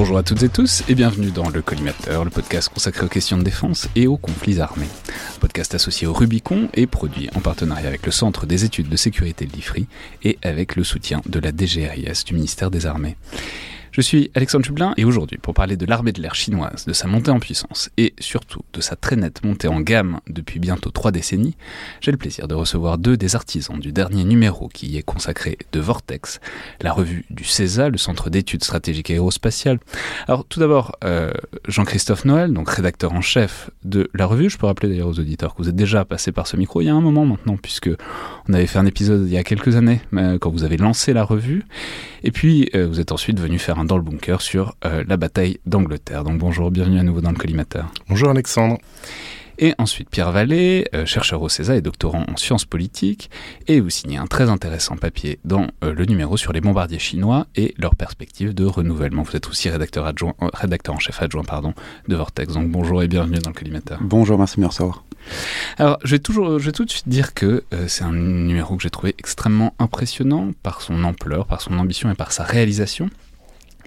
Bonjour à toutes et tous et bienvenue dans Le Collimateur, le podcast consacré aux questions de défense et aux conflits armés. Podcast associé au Rubicon et produit en partenariat avec le Centre des études de sécurité de l'IFRI et avec le soutien de la DGRIS du ministère des Armées. Je suis Alexandre Jublin et aujourd'hui, pour parler de l'armée de l'air chinoise, de sa montée en puissance et surtout de sa très nette montée en gamme depuis bientôt trois décennies, j'ai le plaisir de recevoir deux des artisans du dernier numéro qui y est consacré de Vortex, la revue du CESA, le Centre d'études stratégiques aérospatiales. Alors tout d'abord, euh, Jean-Christophe Noël, donc rédacteur en chef de la revue. Je peux rappeler d'ailleurs aux auditeurs que vous êtes déjà passé par ce micro il y a un moment maintenant, puisque on avait fait un épisode il y a quelques années, euh, quand vous avez lancé la revue. Et puis, euh, vous êtes ensuite venu faire un dans le bunker sur euh, la bataille d'Angleterre. Donc bonjour, bienvenue à nouveau dans le collimateur. Bonjour Alexandre. Et ensuite Pierre Vallée, euh, chercheur au CESA et doctorant en sciences politiques, et vous signez un très intéressant papier dans euh, le numéro sur les bombardiers chinois et leurs perspectives de renouvellement. Vous êtes aussi rédacteur, adjoint, euh, rédacteur en chef adjoint pardon, de Vortex. Donc bonjour et bienvenue dans le collimateur. Bonjour, merci de me recevoir. Alors, je vais, toujours, je vais tout de suite dire que euh, c'est un numéro que j'ai trouvé extrêmement impressionnant par son ampleur, par son ambition et par sa réalisation.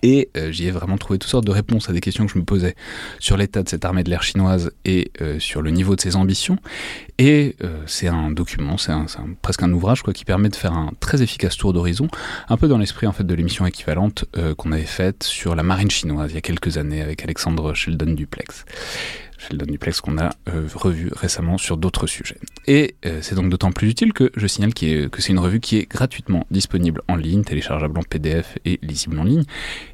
Et euh, j'y ai vraiment trouvé toutes sortes de réponses à des questions que je me posais sur l'état de cette armée de l'air chinoise et euh, sur le niveau de ses ambitions. Et euh, c'est un document, c'est presque un ouvrage quoi, qui permet de faire un très efficace tour d'horizon, un peu dans l'esprit en fait de l'émission équivalente qu'on avait faite sur la marine chinoise il y a quelques années avec Alexandre Sheldon Duplex. Sheldon Duplex qu'on a euh, revu récemment sur d'autres sujets. Et euh, c'est donc d'autant plus utile que je signale que c'est une revue qui est gratuitement disponible en ligne, téléchargeable en PDF et lisible en ligne.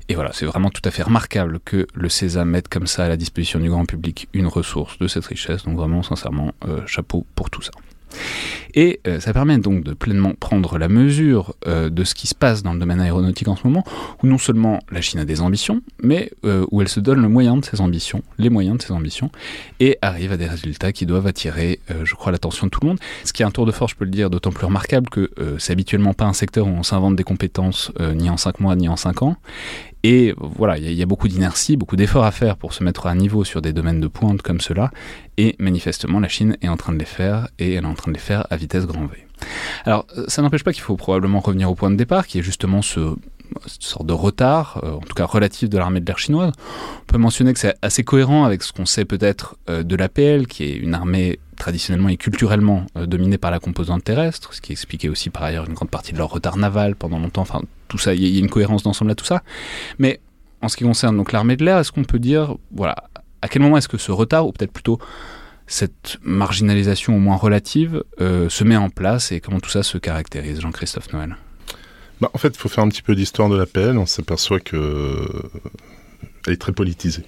Et voilà, c'est vraiment tout à fait remarquable que le CESA mette comme ça à la disposition du grand public une ressource de cette richesse. Donc vraiment, sincèrement, euh, chapeau pour tout ça. Et euh, ça permet donc de pleinement prendre la mesure euh, de ce qui se passe dans le domaine aéronautique en ce moment, où non seulement la Chine a des ambitions, mais euh, où elle se donne le moyen de ses ambitions, les moyens de ses ambitions, et arrive à des résultats qui doivent attirer, je crois, l'attention de tout le monde. Ce qui est un tour de force, je peux le dire, d'autant plus remarquable que c'est habituellement pas un secteur où on s'invente des compétences ni en 5 mois ni en 5 ans. Et voilà, il y, a- beaucoup d'inertie, beaucoup d'efforts à faire pour se mettre à niveau sur des domaines de pointe comme cela. Et manifestement, la Chine est en train de les faire, et elle est en train de les faire à vitesse grand V. Alors, euh, ça n'empêche pas qu'il faut probablement revenir au point de départ, qui est justement ce cette sorte de retard, euh, en tout cas relatif de l'armée de l'air chinoise. On peut mentionner que c'est assez cohérent avec ce qu'on sait peut-être euh, de l'APL, qui est une armée traditionnellement et culturellement dominée par la composante terrestre, ce qui expliquait aussi par ailleurs une grande partie de leur retard naval pendant longtemps. Tout ça, il y, a- une cohérence d'ensemble à tout ça. Mais en ce qui concerne donc l'armée de l'air, est-ce qu'on peut dire, voilà, à quel moment est-ce que ce retard, ou peut-être plutôt cette marginalisation au moins relative, euh, se met en place et comment tout ça se caractérise, Jean-Christophe Noël? Bah, en fait, il faut faire un petit peu d'histoire de l'APL. On s'aperçoit que elle est très politisée.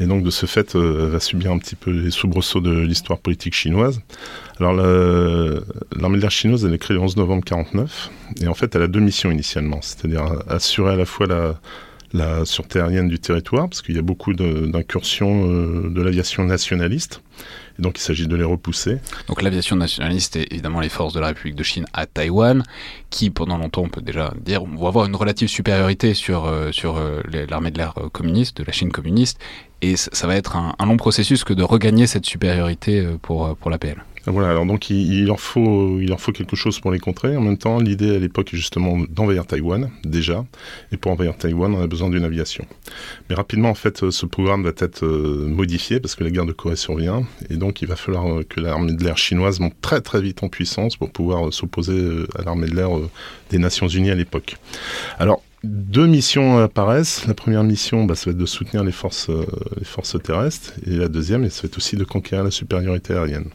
Et donc, de ce fait, euh, elle va subir un petit peu les soubresauts de l'histoire politique chinoise. Alors, la- l'armée de l'air chinoise, elle est créée le 11 novembre 49. Et en fait, elle a deux missions initialement. C'est-à-dire assurer à la fois la, la sûreté aérienne du territoire, parce qu'il y a beaucoup d'incursions euh, de l'aviation nationaliste. Et donc, il s'agit de les repousser. Donc l'aviation nationaliste et évidemment les forces de la République de Chine à Taïwan, qui pendant longtemps on peut déjà dire vont avoir une relative supériorité sur, euh, sur euh, l'armée de l'air euh, communiste, de la Chine communiste, et ça, va être un, long processus que de regagner cette supériorité euh, pour, euh, pour l'APL. Voilà, alors donc il, il en faut, il en faut quelque chose pour les contrer. En même temps, l'idée à l'époque est justement d'envahir Taïwan, déjà. Et pour envahir Taïwan, on a besoin d'une aviation. Mais rapidement, en fait, euh, ce programme va être modifié parce que la guerre de Corée survient. Et donc il va falloir que l'armée de l'air chinoise monte très très vite en puissance pour pouvoir s'opposer à l'armée de l'air des Nations Unies à l'époque. Alors deux missions apparaissent. La première mission, bah, ça va être de soutenir les forces, euh, les forces terrestres. Et la deuxième, ça va être aussi de conquérir la supériorité aérienne.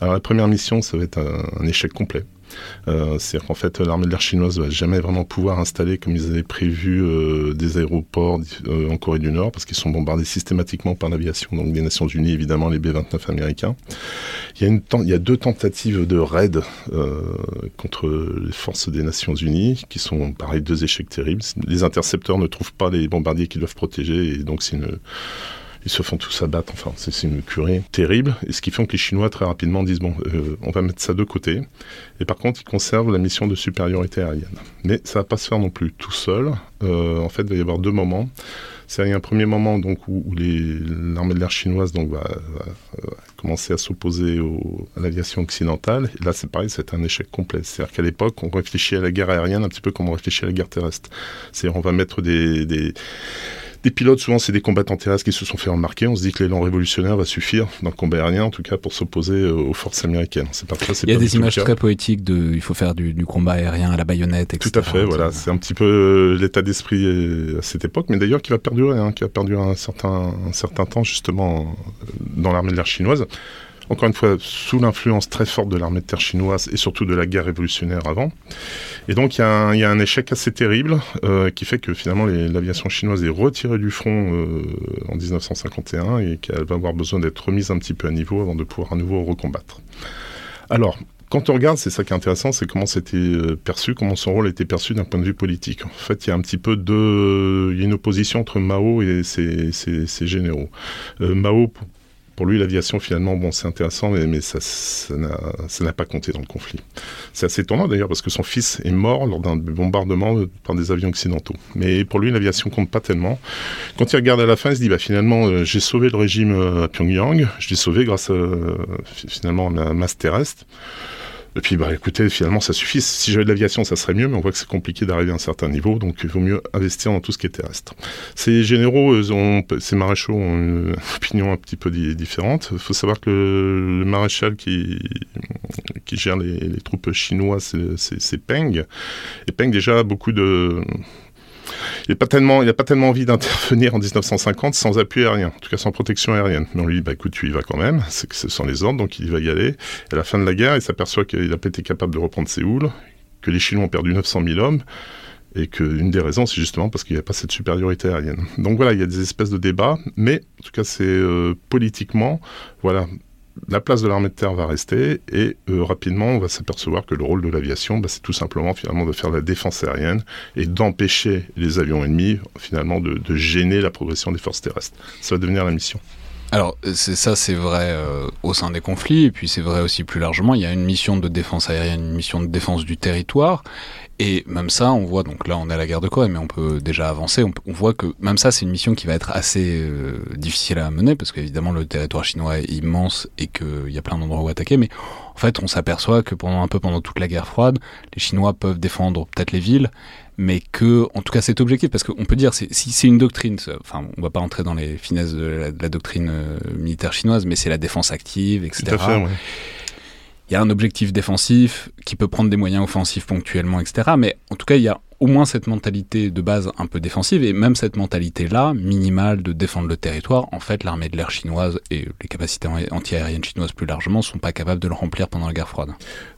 Alors la première mission, ça va être un échec complet. Euh, c'est-à-dire qu'en fait, l'armée de l'air chinoise va jamais vraiment pouvoir installer, comme ils avaient prévu, euh, des aéroports euh, en Corée du Nord, parce qu'ils sont bombardés systématiquement par l'aviation, donc des Nations Unies, évidemment, les B-29 américains. Il y, a deux tentatives de raid contre les forces des Nations Unies, qui sont, pareil, deux échecs terribles. Les intercepteurs ne trouvent pas les bombardiers qu'ils doivent protéger, et donc c'est une ils se font tous abattre. Enfin, c'est une curée terrible. Et ce qui fait que les Chinois très rapidement disent bon, euh, on va mettre ça de côté. Et par contre, ils conservent la mission de supériorité aérienne. Mais ça va pas se faire non plus tout seul. Euh, en fait, il va y avoir deux moments. C'est un premier moment donc où, l'armée de l'air chinoise donc va, commencer à s'opposer à l'aviation occidentale. Et là, c'est pareil, c'est un échec complet. C'est-à-dire qu'à l'époque, on réfléchit à la guerre aérienne un petit peu comme on réfléchit à la guerre terrestre. C'est-à-dire on va mettre des des pilotes, souvent, c'est des combattants terrestres qui se sont fait remarquer. On se dit que l'élan révolutionnaire va suffire dans le combat aérien, en tout cas, pour s'opposer euh, aux forces américaines. C'est Il y a des images très poétiques de, il faut faire du, combat aérien à la baïonnette, etc. Tout à fait, voilà. C'est un petit peu euh, l'état d'esprit euh, à cette époque, mais d'ailleurs qui va perdurer, hein, qui va perdurer un certain, un certain temps, justement, dans l'armée de l'air chinoise encore une fois, sous l'influence très forte de l'armée de terre chinoise et surtout de la guerre révolutionnaire avant. Et donc, il y, a un échec assez terrible euh, qui fait que finalement l'aviation chinoise est retirée du front euh, en 1951 et qu'elle va avoir besoin d'être remise un petit peu à niveau avant de pouvoir à nouveau recombattre. Alors, quand on regarde, c'est ça qui est intéressant, c'est comment c'était euh, perçu, comment son rôle été perçu d'un point de vue politique. En fait, il y a un petit peu de, il y a une opposition entre Mao et ses, généraux. Mao, pour lui, l'aviation, finalement, bon, c'est intéressant, mais, mais ça, ça n'a pas compté dans le conflit. C'est assez étonnant d'ailleurs, parce que son fils est mort lors d'un bombardement par des avions occidentaux. Mais pour lui, l'aviation compte pas tellement. Quand il regarde à la fin, il se dit, bah, finalement, euh, j'ai sauvé le régime euh, à Pyongyang, je l'ai sauvé grâce finalement, à la masse terrestre. Et puis, bah, écoutez, finalement, ça suffit. Si j'avais de l'aviation, ça serait mieux, mais on voit que c'est compliqué d'arriver à un certain niveau, donc il vaut mieux investir dans tout ce qui est terrestre. Ces généraux, ont, ces maréchaux ont une opinion un petit peu différente. Il faut savoir que le, maréchal qui, qui gère les, les troupes chinoises, c'est Peng. Et Peng, déjà, a beaucoup de il n'a pas tellement, a pas tellement envie d'intervenir en 1950 sans appui aérien, en tout cas sans protection aérienne. Mais on lui dit, bah écoute, tu y vas quand même, c'est que ce sont les ordres, donc il va y aller. Et à la fin de la guerre, il s'aperçoit qu'il n'a pas été capable de reprendre Séoul, que les Chinois ont perdu 900 000 hommes, et qu'une des raisons, c'est justement parce qu'il n'y a pas cette supériorité aérienne. Donc voilà, il y a des espèces de débats, mais en tout cas, c'est euh, politiquement, voilà, la place de l'armée de terre va rester et euh, rapidement on va s'apercevoir que le rôle de l'aviation, bah, c'est tout simplement finalement de faire la défense aérienne et d'empêcher les avions ennemis finalement de, gêner la progression des forces terrestres. Ça va devenir la mission. Alors c'est ça, c'est vrai euh, au sein des conflits, et puis c'est vrai aussi plus largement. Il y a une mission de défense aérienne, une mission de défense du territoire, et même ça, on voit, donc là on est à la guerre de Corée, mais on peut déjà avancer, on, voit que même ça c'est une mission qui va être assez euh, difficile à mener, parce qu'évidemment le territoire chinois est immense et qu'il y a plein d'endroits où attaquer, mais en fait on s'aperçoit que pendant un peu pendant toute la guerre froide, les Chinois peuvent défendre peut-être les villes, mais que, en tout cas cet objectif, parce qu'on peut dire, si c'est une doctrine, enfin on va pas entrer dans les finesses de la, doctrine euh, militaire chinoise, mais c'est la défense active, etc. Tout à fait, ouais il y a un objectif défensif qui peut prendre des moyens offensifs ponctuellement, etc. Mais en tout cas, il y a au moins cette mentalité de base un peu défensive, et même cette mentalité-là, minimale de défendre le territoire, en fait, l'armée de l'air chinoise et les capacités antiaériennes chinoises plus largement sont pas capables de le remplir pendant la guerre froide.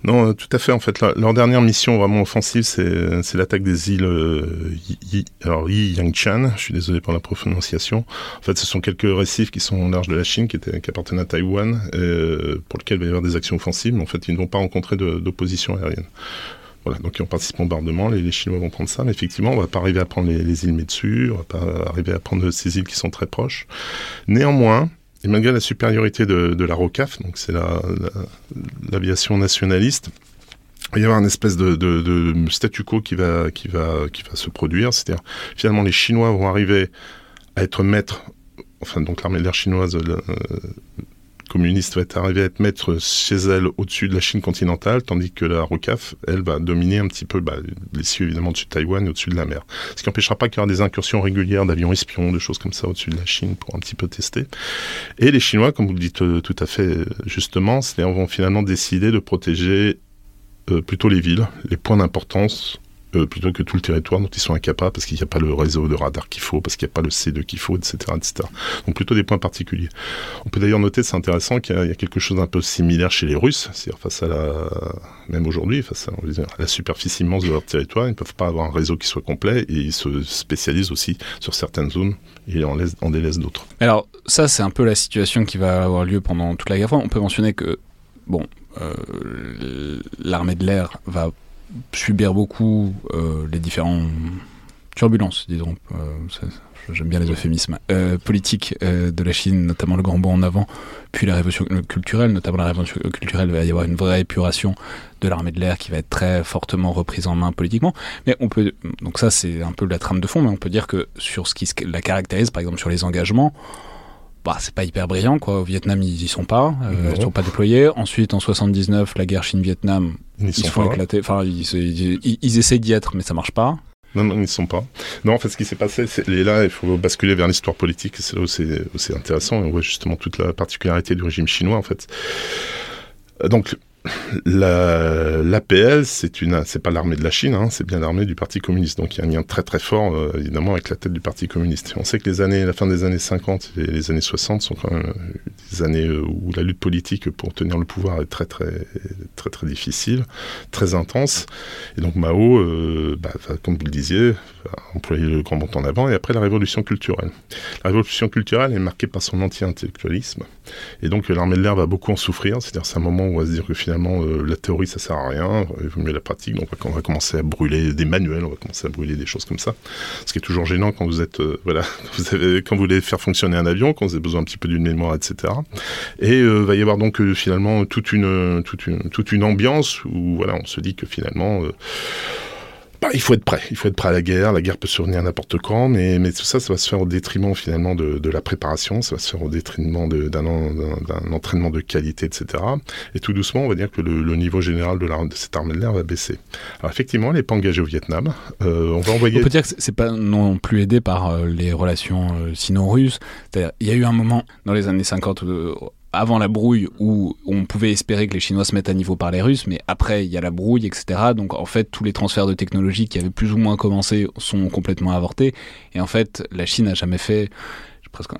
Non, euh, tout à fait. En fait, leur dernière mission vraiment offensive, c'est l'attaque des îles euh, Yi, alors Yi. Je suis désolé pour la prononciation. En fait, ce sont quelques récifs qui sont au large de la Chine, qui, étaient, appartiennent à Taïwan, euh, pour lesquels il va y avoir des actions offensives, mais en fait, ils ne vont pas rencontrer d'opposition aérienne. Voilà, donc ils ont participé au bombardement, les, Chinois vont prendre ça, mais effectivement, on ne va pas arriver à prendre les, îles Metsu, on ne va pas arriver à prendre ces îles qui sont très proches. Néanmoins, et malgré la supériorité de, la ROCAF, donc c'est l'aviation nationaliste, il va y avoir une espèce de, statu quo qui va, se produire. C'est-à-dire, finalement, les Chinois vont arriver à être maîtres, enfin, donc l'armée de l'air chinoise, communiste va être arriver à être maître chez elle au-dessus de la Chine continentale, tandis que la ROCAF, elle, va dominer un petit peu bah, les cieux évidemment au-dessus de Taïwan et au-dessus de la mer. Ce qui n'empêchera pas qu'il y aura des incursions régulières d'avions espions, de choses comme ça au-dessus de la Chine pour un petit peu tester. Et les Chinois, comme vous le dites euh, tout à fait euh, justement, vont finalement décider de protéger euh, plutôt les villes, les points d'importance euh, plutôt que tout le territoire dont ils sont incapables parce qu'il n'y a pas le réseau de radar qu'il faut, parce qu'il n'y a pas le C2 qu'il faut, etc., etc. Donc plutôt des points particuliers. On peut d'ailleurs noter, c'est intéressant, qu'il y, a quelque chose d'un peu similaire chez les Russes, c'est-à-dire face à la, même aujourd'hui, face à, la superficie immense de leur territoire, ils ne peuvent pas avoir un réseau qui soit complet et ils se spécialisent aussi sur certaines zones et en, laisse, en délaissent d'autres. Alors ça, c'est un peu la situation qui va avoir lieu pendant toute la guerre. On peut mentionner que, bon, euh, l'armée de l'air va subir beaucoup euh, les différents turbulences, disons. Euh, j'aime bien les euphémismes euh, politiques de la Chine, notamment le grand bond en avant, puis la révolution culturelle, notamment la révolution culturelle, il va y avoir une vraie épuration de l'armée de l'air qui va être très fortement reprise en main politiquement. Mais on peut, donc ça c'est un peu la trame de fond, mais on peut dire que sur ce qui la caractérise, par exemple sur les engagements, bah, c'est pas hyper brillant quoi. Au Vietnam ils y sont pas, euh, ils sont pas déployés. Ensuite en 79 la guerre Chine-Vietnam, ils, se font éclater. Enfin ils, ils, ils, essayent d'y être mais ça marche pas. Non, non, ils ne sont pas. Non, en fait, ce qui s'est passé, c'est là, il faut basculer vers l'histoire politique. C'est là où c'est intéressant. on voit justement toute la particularité du régime chinois, en fait. Donc, L'APL, c'est une, c'est pas l'armée de la Chine, hein, c'est bien l'armée du Parti communiste. Donc il y a un lien très très fort, euh, évidemment, avec la tête du Parti communiste. On sait que les années, la fin des années 50 et les années 60 sont quand même euh, des années euh, où la lutte politique pour tenir le pouvoir est très très très très difficile, très intense. Et donc Mao, bah, comme vous le disiez, a employé le grand montant en avant. Et après la révolution culturelle, la révolution culturelle est marquée par son anti-intellectualisme. Et donc l'armée de l'air va beaucoup en souffrir. C'est-à-dire c'est un moment où on va se dire que finalement euh, la théorie ça sert à rien, il vaut mieux la pratique. Donc on va commencer à brûler des manuels, on va commencer à brûler des choses comme ça. Ce qui est toujours gênant quand vous êtes euh, voilà quand vous, voulez faire fonctionner un avion, quand vous avez besoin un petit peu d'une mémoire, etc. Et euh, va y avoir donc finalement toute une toute une toute une ambiance où voilà on se dit que finalement bah, il faut être prêt. Il faut être prêt à la guerre. La guerre peut survenir n'importe quand, mais, mais tout ça, ça va se faire au détriment finalement de, de la préparation. Ça va se faire au détriment d'un entraînement de qualité, etc. Et tout doucement, on va dire que le, le niveau général de, la, de cette armée de l'air va baisser. Alors effectivement, elle n'est pas engagée au Vietnam. Euh, on va envoyer. On peut dire que c'est pas non plus aidé par euh, les relations euh, sino-russes. Il y a eu un moment dans les années 50 avant la brouille où on pouvait espérer que les Chinois se mettent à niveau par les Russes, mais après il y a la brouille, etc. Donc en fait tous les transferts de technologie qui avaient plus ou moins commencé sont complètement avortés. Et en fait la Chine n'a jamais fait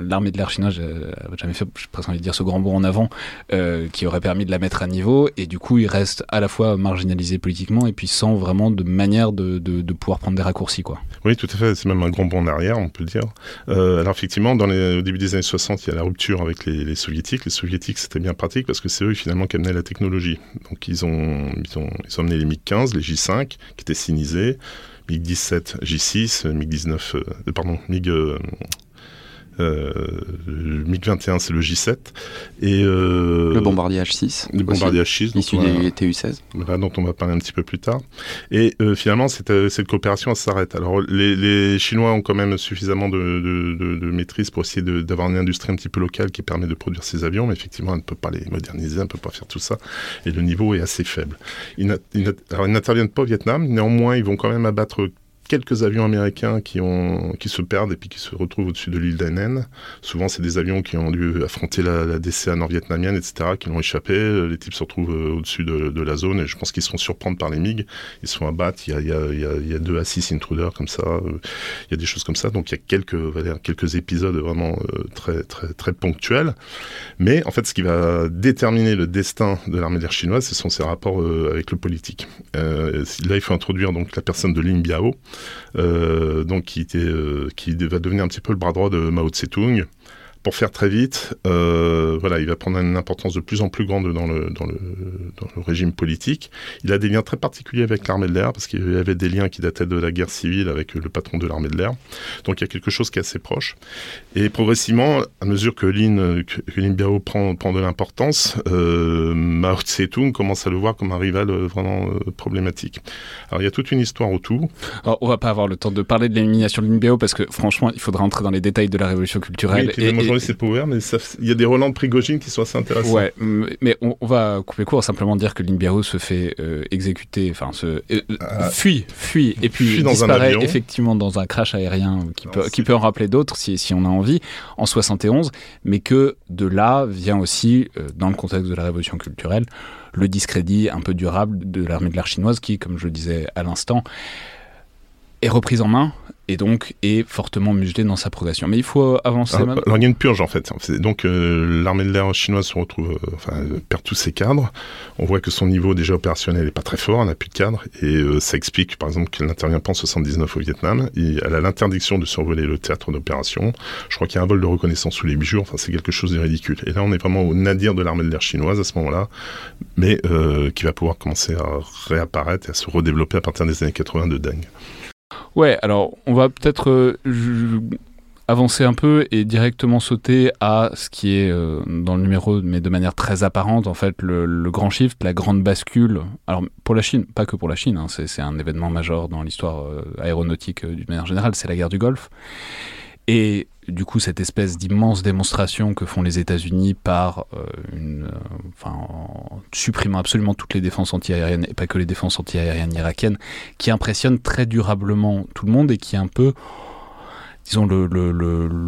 l'armée de l'air chinoise n'a jamais fait, j'ai presque envie de dire, ce grand bond en avant euh, qui aurait permis de la mettre à niveau. Et du coup, il reste à la fois marginalisé politiquement et puis sans vraiment de manière de, de, pouvoir prendre des raccourcis. Quoi. Oui, tout à fait. C'est même un grand bond en arrière, on peut le dire. Euh, alors effectivement, dans les, au début des années 60, il y a la rupture avec les, soviétiques. Les soviétiques, c'était bien pratique parce que c'est eux finalement qui amenaient la technologie. Donc ils ont, ils ont, ils ont amené les MiG-15, les J5, qui étaient sinisés. MiG-17, J6, MiG-19, euh, pardon, MiG... Euh, le MiG-21, c'est le J7. Et, euh, le bombardier H6. Le bombardier H6. Issu des TU-16. Voilà, dont on va parler un petit peu plus tard. Et euh, finalement, cette, cette coopération s'arrête. Alors, les, les, Chinois ont quand même suffisamment de, de, de, maîtrise pour essayer d'avoir une industrie un petit peu locale qui permet de produire ces avions, mais effectivement, elle ne peut pas les moderniser, elle ne peut pas faire tout ça. Et le niveau est assez faible. Ils n'interviennent pas au Vietnam, néanmoins, ils vont quand même abattre quelques avions américains qui, ont, qui se perdent et puis qui se retrouvent au-dessus de l'île d'Anen. Souvent, c'est des avions qui ont dû affronter la, la DCA nord-vietnamienne, etc., qui l'ont échappé. Les types se retrouvent euh, au-dessus de, la zone et je pense qu'ils se font surprendre par les MiG. Ils sont à battre. Il y a, il il il y a deux à six intruders comme ça. Euh, il y a des choses comme ça. Donc, il y a quelques, quelques épisodes vraiment euh, très, très, très ponctuels. Mais en fait, ce qui va déterminer le destin de l'armée d'air chinoise, ce sont ses rapports avec le politique. là, il faut introduire donc la personne de Lin Biao, donc qui, euh, qui va devenir un petit peu le bras droit de Mao Tse-tung. Pour faire très vite, euh, voilà, il va prendre une importance de plus en plus grande dans le, dans le, dans le régime politique. Il a des liens très particuliers avec l'armée de l'air, parce qu'il y avait des liens qui dataient de la guerre civile avec le patron de l'armée de l'air. Donc il y a quelque chose qui est assez proche. Et progressivement, à mesure que Lin, que, Lin Biao prend, prend de l'importance, euh, Mao Tse-tung commence à le voir comme un rival euh, vraiment euh, problématique. Alors il y a toute une histoire autour. Alors, on va pas avoir le temps de parler de l'élimination de Lin Biao, parce que franchement, il faudra entrer dans les détails de la révolution culturelle. Oui, et, journée, c'est ouvert, mais il y a des relents de Prigogine qui sont assez intéressants. Ouais, mais on, va couper court, simplement dire que Lynn se fait euh, exécuter, enfin, se ah. fuit, fuit, et puis disparaît effectivement dans un crash aérien qui, peut, qui peut en rappeler d'autres si, si, on a envie, en 71, mais que de là vient aussi, dans le contexte de la révolution culturelle, le discrédit un peu durable de l'armée de l'art chinoise qui, comme je le disais à l'instant, est reprise en main et donc est fortement muselé dans sa progression. Mais il faut avancer. Alors, il y a une purge en fait. Donc euh, l'armée de l'air chinoise se retrouve, euh, enfin, perd tous ses cadres. On voit que son niveau déjà opérationnel n'est pas très fort, elle n'a plus de cadres. Et euh, ça explique par exemple qu'elle n'intervient pas en 79 au Vietnam. Et elle a l'interdiction de survoler le théâtre d'opération. Je crois qu'il y a un vol de reconnaissance sous les bijoux. Enfin, c'est quelque chose de ridicule. Et là, on est vraiment au nadir de l'armée de l'air chinoise à ce moment-là, mais qui va pouvoir commencer à réapparaître et à se redévelopper à partir des années 80 de Deng. Ouais, alors on va peut-être euh, avancer un peu et directement sauter à ce qui est euh, dans le numéro, mais de manière très apparente, en fait, le, grand shift, la grande bascule. Alors pour la Chine, pas que pour la Chine, hein, c'est un événement majeur dans l'histoire euh, aéronautique d'une manière générale, c'est la guerre du Golfe. Et du coup, cette espèce d'immense démonstration que font les États-Unis par euh, une, euh, enfin, en supprimant absolument toutes les défenses antiaériennes et pas que les défenses antiaériennes irakiennes, qui impressionne très durablement tout le monde et qui est un peu disons, le,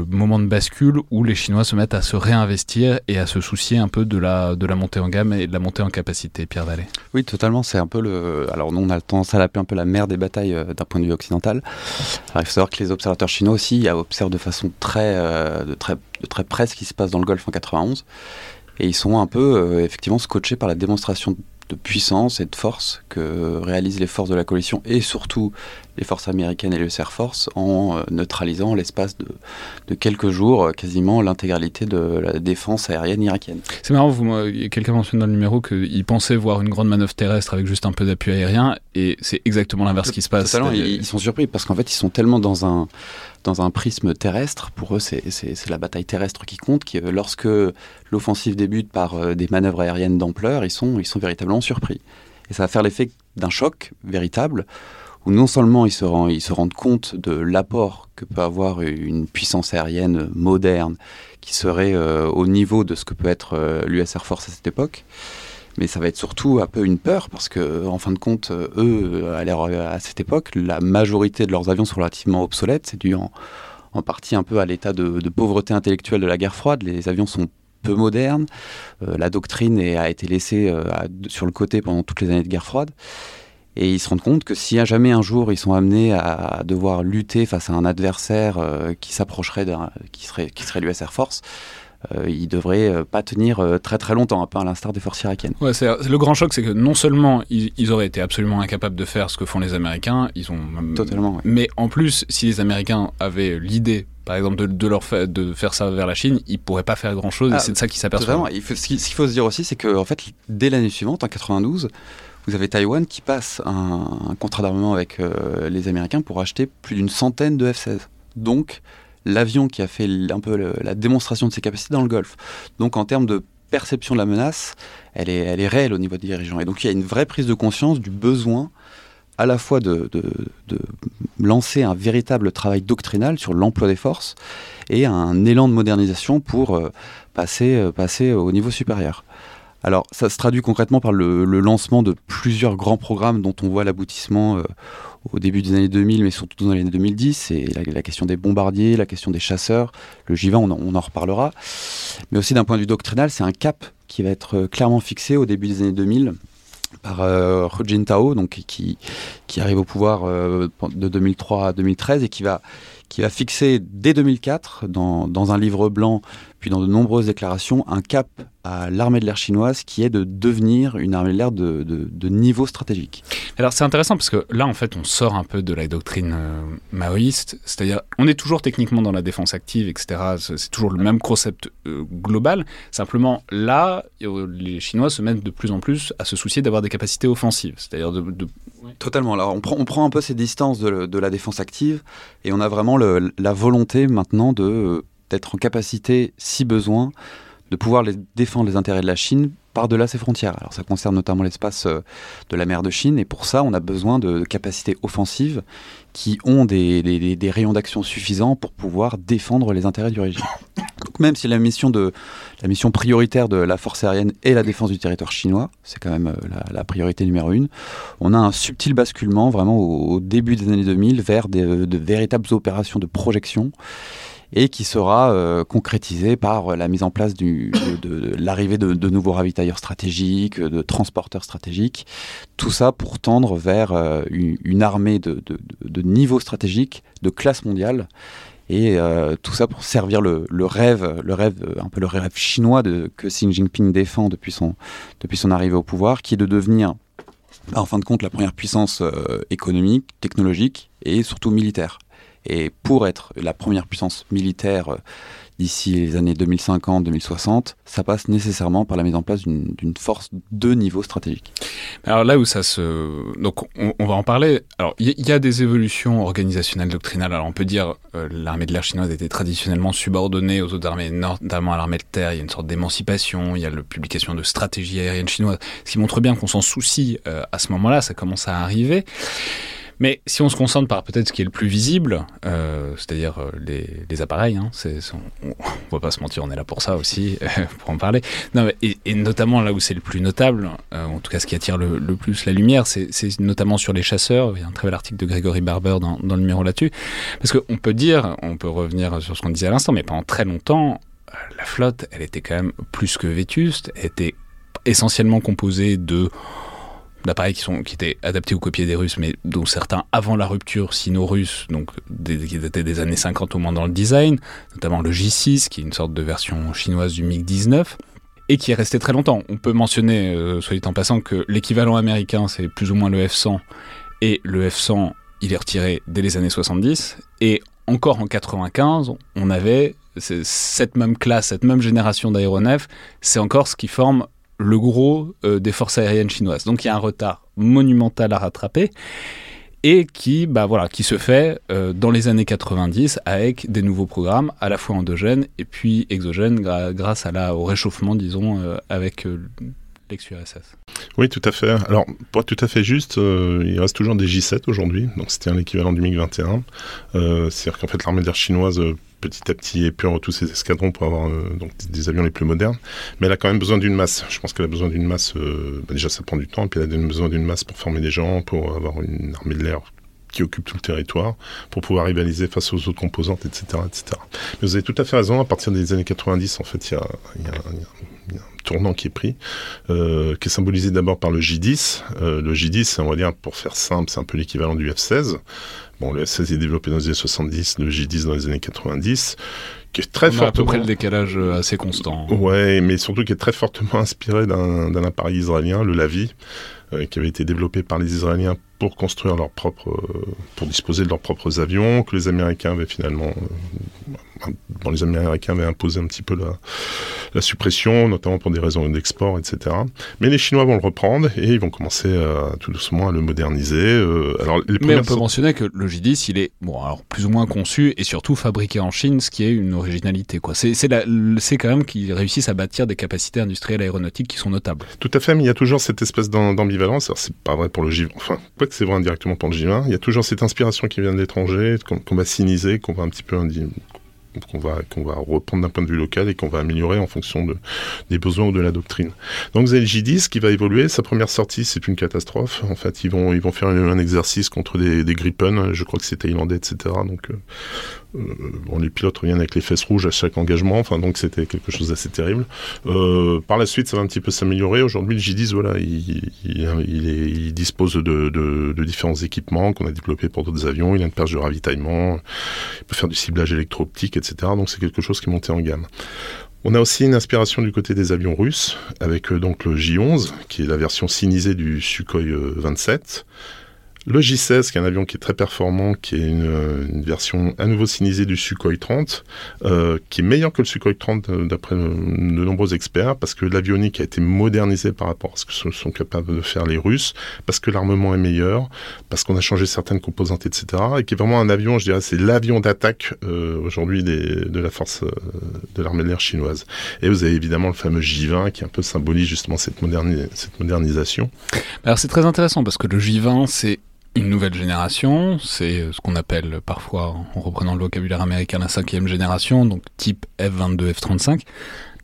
moment de bascule où les Chinois se mettent à se réinvestir et à se soucier un peu de la, de la montée en gamme et de la montée en capacité, Pierre Vallée. Oui, totalement. C'est un peu le. Alors, nous, on a tendance à l'appeler un peu la mer des batailles euh, d'un point de vue occidental. Alors, il faut savoir que les observateurs chinois aussi observent de façon très, euh, très, très près ce qui se passe dans le Golfe en 91. Et ils sont un peu, euh, effectivement, scotchés par la démonstration de puissance et de force que réalisent les forces de la coalition et surtout les forces américaines et le Air Force en euh, neutralisant l'espace de, de, quelques jours euh, quasiment l'intégralité de la défense aérienne irakienne. C'est marrant, vous, quelqu'un mentionne dans le numéro qu'il pensait voir une grande manœuvre terrestre avec juste un peu d'appui aérien et c'est exactement l'inverse qui se passe. Totalement, ils sont surpris parce qu'en fait ils sont tellement dans un dans un prisme terrestre. Pour eux, c'est la bataille terrestre qui compte. Euh, lorsque l'offensive débute par euh, des manœuvres aériennes d'ampleur, ils sont, véritablement surpris. Et ça va faire l'effet d'un choc véritable, où non seulement ils se, ils se rendent compte de l'apport que peut avoir une puissance aérienne moderne, qui serait euh, au niveau de ce que peut être l'US Air Force à cette époque, mais ça va être surtout un peu une peur parce que, en fin de compte, eux, à, cette époque, la majorité de leurs avions sont relativement obsolètes. C'est dû en, partie un peu à l'état de, pauvreté intellectuelle de la guerre froide. Les avions sont peu modernes. Euh, la doctrine a été laissée euh, sur le côté pendant toutes les années de guerre froide. Et ils se rendent compte que si jamais un jour ils sont amenés à, devoir lutter face à un adversaire euh, qui s'approcherait, serait, qui serait l'US Air Force, euh, ils devraient euh, pas tenir euh, très très longtemps, un peu à l'instar des forces irakiennes. Ouais, le grand choc, c'est que non seulement ils, auraient été absolument incapables de faire ce que font les Américains, ils ont totalement. Mais en plus, si les Américains avaient l'idée par exemple, de, de, leur de faire ça vers la Chine, ils pourraient pas faire grand chose, et ah, c'est de ça qu'ils s'aperçoivent. Ce qu'il faut se dire aussi, c'est que en fait, dès l'année suivante, en 92, vous avez Taïwan qui passe un, contrat d'armement avec les Américains pour acheter plus d'une centaine de F-16. Donc, l'avion qui a fait un peu la démonstration de ses capacités dans le Golfe. Donc en termes de perception de la menace, elle est, elle est réelle au niveau des dirigeants. Et donc il y a une vraie prise de conscience du besoin à la fois de, de, lancer un véritable travail doctrinal sur l'emploi des forces et un élan de modernisation pour euh, passer, euh, passer au niveau supérieur. Alors, ça se traduit concrètement par le, lancement de plusieurs grands programmes dont on voit l'aboutissement euh, au début des années 2000, mais surtout dans les années 2010. C'est la, question des bombardiers, la question des chasseurs. Le J-20, on, en reparlera. Mais aussi d'un point de vue doctrinal, c'est un cap qui va être clairement fixé au début des années 2000 par euh, Hu Jintao, donc qui, qui arrive au pouvoir euh, de 2003 à 2013 et qui va qui va fixer dès 2004, dans, dans, un livre blanc, puis dans de nombreuses déclarations, un cap à l'armée de l'air chinoise qui est de devenir une armée de l'air de, de, niveau stratégique. Alors c'est intéressant parce que là, en fait, on sort un peu de la doctrine euh, maoïste, c'est-à-dire on est toujours techniquement dans la défense active, etc. C'est toujours le même concept euh, global. Simplement, là, les Chinois se mettent de plus en plus à se soucier d'avoir des capacités offensives, c'est-à-dire de, Totalement. Alors on prend, on prend un peu ces distances de, de la défense active et on a vraiment la volonté maintenant de d'être en capacité, si besoin, de pouvoir défendre les intérêts de la Chine par-delà ses frontières. Alors ça concerne notamment l'espace euh, de la mer de Chine, et pour ça, on a besoin de capacités offensives qui ont des, des, rayons d'action suffisants pour pouvoir défendre les intérêts du régime. Donc même si la mission, de, la mission prioritaire de la force aérienne est la défense du territoire chinois, c'est quand même euh, la, priorité numéro une, on a un subtil basculement vraiment au, début des années 2000 vers des, de véritables opérations de projection et qui sera euh, concrétisé par la mise en place de, l'arrivée de, nouveaux ravitailleurs stratégiques, de transporteurs stratégiques, tout ça pour tendre vers euh, une, armée de, niveau stratégique, de classe mondiale, et euh, tout ça pour servir le, rêve, le rêve, un peu le rêve chinois que Xi Jinping défend depuis son, depuis son arrivée au pouvoir, qui est de devenir en fin de compte la première puissance euh, économique, technologique et surtout militaire. Et pour être la première puissance militaire euh, d'ici les années 2050-2060, ça passe nécessairement par la mise en place d'une force de niveau stratégique. Alors là où ça se... Donc on, va en parler. Alors il y, y, a des évolutions organisationnelles, doctrinales. Alors on peut dire euh, l'armée de l'air chinoise était traditionnellement subordonnée aux autres armées, notamment à l'armée de terre. Il y a une sorte d'émancipation, il y a la publication de stratégies aériennes chinoises, ce qui montre bien qu'on s'en soucie euh, à ce moment-là, ça commence à arriver. Mais si on se concentre par peut-être ce qui est le plus visible, euh, c'est-à-dire euh, les, les, appareils, hein, c'est, on, on, va pas se mentir, on est là pour ça aussi, pour en parler. Non, mais, et, notamment là où c'est le plus notable, euh, en tout cas ce qui attire le, le plus la lumière, c'est, c'est, notamment sur les chasseurs. Il y a un très bel article de Grégory Barber dans, dans le numéro là-dessus. Parce qu'on peut dire, on peut revenir sur ce qu'on disait à l'instant, mais pendant très longtemps, euh, la flotte, elle était quand même plus que vétuste, elle était essentiellement composée de d'appareils qui, qui étaient adaptés aux copiers des Russes, mais dont certains avant la rupture sino-russe, donc des, qui dataient des années 50 au moins dans le design, notamment le J6, qui est une sorte de version chinoise du MiG-19, et qui est resté très longtemps. On peut mentionner, euh, soit dit en passant, que l'équivalent américain, c'est plus ou moins le F-100, et le F-100, il est retiré dès les années 70, et encore en 95, on avait cette même classe, cette même génération d'aéronefs, c'est encore ce qui forme le gros euh, des forces aériennes chinoises. Donc il y a un retard monumental à rattraper et qui, bah, voilà, qui se fait euh, dans les années 90 avec des nouveaux programmes à la fois endogènes et puis exogènes grâce à la, au réchauffement, disons, euh, avec l'ex-URSS. Oui, tout à fait. Alors, pour être tout à fait juste, il reste toujours des J7 aujourd'hui, donc c'était un équivalent du MiG-21. Euh, C'est-à-dire qu'en fait, l'armée d'air chinoise, petit à petit, épure tous ses escadrons pour avoir euh, donc, des avions les plus modernes. Mais elle a quand même besoin d'une masse. Je pense qu'elle a besoin d'une masse, euh, bah déjà ça prend du temps, et puis elle a besoin d'une masse pour former des gens, pour avoir une armée de l'air qui occupe tout le territoire pour pouvoir rivaliser face aux autres composantes, etc., etc. Mais vous avez tout à fait raison. À partir des années 90, en fait, il y a, y tournant qui est pris, euh, qui est symbolisé d'abord par le J10. Euh, le J10, on va dire, pour faire simple, c'est un peu l'équivalent du F-16. Bon, le F-16 est développé dans les années 70, le J10 dans les années 90 qui est très On fortement... à peu près le décalage euh, assez constant. Ouais, mais surtout qui est très fortement inspiré d'un appareil israélien, le Lavi, euh, qui avait été développé par les Israéliens pour construire leur propre, euh, pour disposer de leurs propres avions, que les Américains avaient finalement, euh, bon, les Américains avaient imposé un petit peu la, la suppression, notamment pour des raisons d'export, etc. Mais les Chinois vont le reprendre et ils vont commencer à, tout doucement à le moderniser. Euh, alors, les Mais on peut mentionner que le J10, il est bon, alors plus ou moins conçu et surtout fabriqué en Chine, ce qui est une originalité. Quoi. C'est, c'est, la, c'est quand même qu'ils réussissent à bâtir des capacités industrielles aéronautiques qui sont notables. Tout à fait, mais il y a toujours cette espèce d'ambivalence. Alors, c'est pas vrai pour le J... Enfin, c'est vrai indirectement pour J20. Il y a toujours cette inspiration qui vient de l'étranger, qu'on qu va cyniser, qu'on va un petit peu qu'on va, va reprendre d'un point de vue local et qu'on va améliorer en fonction de, des besoins ou de la doctrine. Donc vous avez le J10 qui va évoluer. Sa première sortie, c'est une catastrophe. En fait, ils vont, ils vont faire un, exercice contre des, des Gripen. Je crois que c'est thaïlandais, etc. Donc euh, euh, bon, les pilotes reviennent avec les fesses rouges à chaque engagement. Enfin, donc c'était quelque chose d'assez terrible. Euh, par la suite, ça va un petit peu s'améliorer. Aujourd'hui, le J10, voilà, il, dispose de, de, de, différents équipements qu'on a développés pour d'autres avions. Il a une perche de ravitaillement. Il peut faire du ciblage électro-optique, Donc c'est quelque chose qui monté en gamme. On a aussi une inspiration du côté des avions russes, avec euh, donc le J-11, qui est la version cynisée du Sukhoi 27. Le J-16, qui est un avion qui est très performant, qui est une, version à nouveau sinisée du Sukhoi 30, euh, qui est meilleur que le Sukhoi 30 euh, d'après de nombreux experts, parce que l'avionique a été modernisée par rapport à ce que sont capables de faire les Russes, parce que l'armement est meilleur, parce qu'on a changé certaines composantes, etc. Et qui est vraiment un avion, je dirais, c'est l'avion d'attaque euh, aujourd'hui de la force de l'armée de l'air chinoise. Et vous avez évidemment le fameux J-20 qui un peu symbolise justement cette modernisation. Alors c'est très intéressant parce que le J-20, c'est une nouvelle génération, c'est euh, ce qu'on appelle parfois, en reprenant le vocabulaire américain, la cinquième génération, donc type F-22, F-35.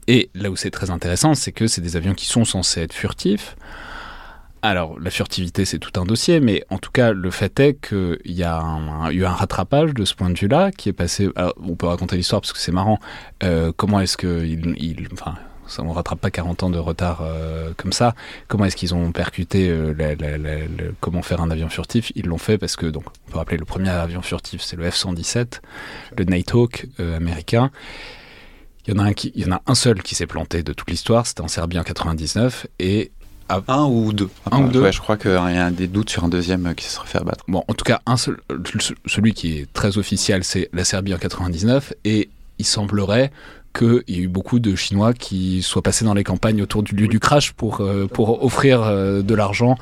Et là où c'est très intéressant, c'est que c'est des avions qui sont censés être furtifs. Alors, la furtivité, c'est tout un dossier, mais en tout cas, le fait est qu'il y a eu un rattrapage de ce point de vue-là, qui est passé... on peut raconter l'histoire parce que c'est marrant. Euh, comment est-ce qu'il... ça, on rattrape pas 40 ans de retard euh, comme ça. Comment est-ce qu'ils ont percuté euh, comment faire un avion furtif? Ils l'ont fait parce que, donc, on peut rappeler le premier avion furtif, c'est le F-117, le Nighthawk euh, américain. Il y, en a un qui, il y en a un seul qui s'est planté de toute l'histoire, c'était en Serbie en 99, et un ou deux. Un ou deux. Ouais, je crois qu'il y a des doutes sur un deuxième qui se serait fait abattre. Bon, en tout cas, un seul, celui qui est très officiel, c'est la Serbie en 99, et il semblerait qu'il y a eu beaucoup de Chinois qui soient passés dans les campagnes autour du lieu du crash pour, euh, pour offrir euh, de l'argent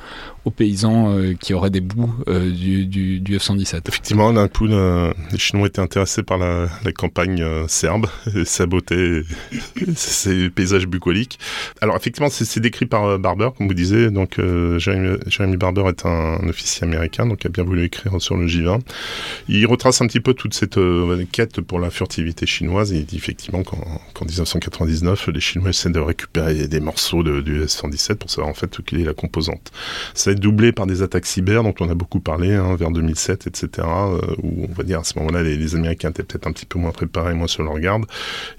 aux paysans euh, qui auraient des bouts du, du, du, F-117. Effectivement, d'un coup, les Chinois étaient intéressés par la, campagne serbe, et sa beauté, ses paysages bucoliques. Alors effectivement, c'est décrit par Barber, comme vous disiez. Donc Jeremy, Barber est un, officier américain, donc a bien voulu écrire sur le J-20. Il retrace un petit peu toute cette quête pour la furtivité chinoise il dit effectivement qu'en qu'en 1999, les Chinois essaient de récupérer des morceaux du S-117 pour savoir en fait quelle est la composante. Ça être doublé par des attaques cyber dont on a beaucoup parlé hein, vers 2007, etc. Euh, où on va dire à ce moment-là, les, Américains étaient peut-être un petit peu moins préparés, moins sur leur garde,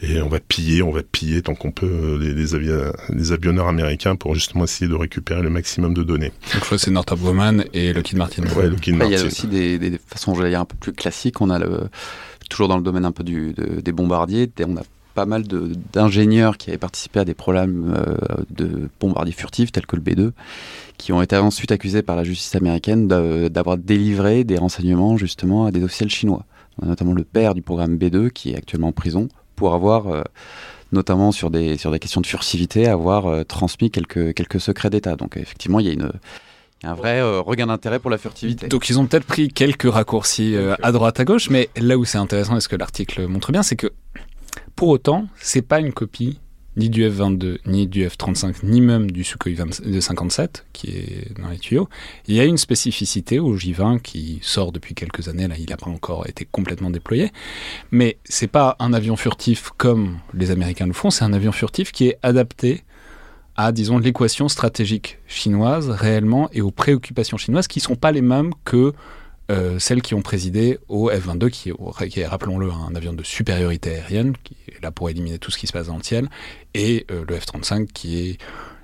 et on va piller, on va piller tant qu'on peut euh, les, les, avionneurs américains pour justement essayer de récupérer le maximum de données. Donc c'est Northrop Grumman et Lockheed Martin. Ouais, Lockheed Martin. Il y a aussi des, des, façons, je vais dire, un peu plus classiques. On a le toujours dans le domaine un peu du, des bombardiers, on a pas mal d'ingénieurs qui avaient participé à des problèmes euh, de bombardiers furtifs tels que le B2, qui ont été ensuite accusés par la justice américaine d'avoir délivré des renseignements justement à des officiels chinois. On a notamment le père du programme B2 qui est actuellement en prison pour avoir, euh, notamment sur des, sur des questions de furtivité, avoir euh, transmis quelques, quelques secrets d'État. Donc effectivement, il y a une un vrai regain d'intérêt pour la furtivité. Donc ils ont peut-être pris quelques raccourcis à droite à gauche, mais là où c'est intéressant et ce que l'article montre bien, c'est que pour autant, c'est pas une copie ni du F-22, ni du F-35, ni même du Sukhoi 57 qui est dans les tuyaux. Il y a une spécificité au J-20 qui sort depuis quelques années, là il n'a pas encore été complètement déployé, mais c'est pas un avion furtif comme les Américains le font, c'est un avion furtif qui est adapté à, disons, l'équation stratégique chinoise réellement et aux préoccupations chinoises qui ne sont pas les mêmes que euh, celles qui ont présidé au F-22, qui, est, rappelons-le, un avion de supériorité aérienne, qui est là pour éliminer tout ce qui se passe dans le ciel, et euh, le F-35, qui est,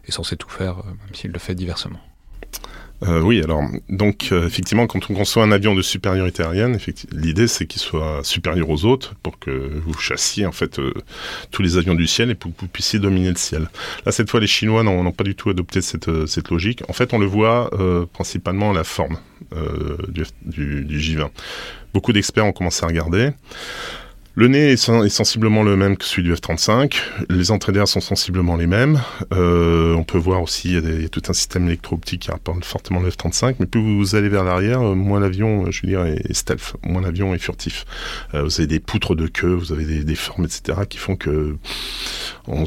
est, censé tout faire, euh, même s'il le fait diversement. Euh, oui, alors donc euh, effectivement, quand on conçoit un avion de supériorité aérienne, l'idée c'est qu'il soit supérieur aux autres pour que vous chassiez en fait euh, tous les avions du ciel et pour que vous puissiez dominer le ciel. Là, cette fois, les Chinois n'ont pas du tout adopté cette, cette, logique. En fait, on le voit principalement à la forme du, du, du J-20. Beaucoup d'experts ont commencé à regarder. Le nez est, sensiblement le même que celui du F-35. Les entrées d'air sont sensiblement les mêmes. Euh, on peut voir aussi, il y, a tout un système électro-optique qui rapporte fortement le F-35. Mais plus vous allez vers l'arrière, euh, moins l'avion, je veux dire, est, stealth. Moins l'avion est furtif. Euh, vous avez des poutres de queue, vous avez des, formes, etc. qui font que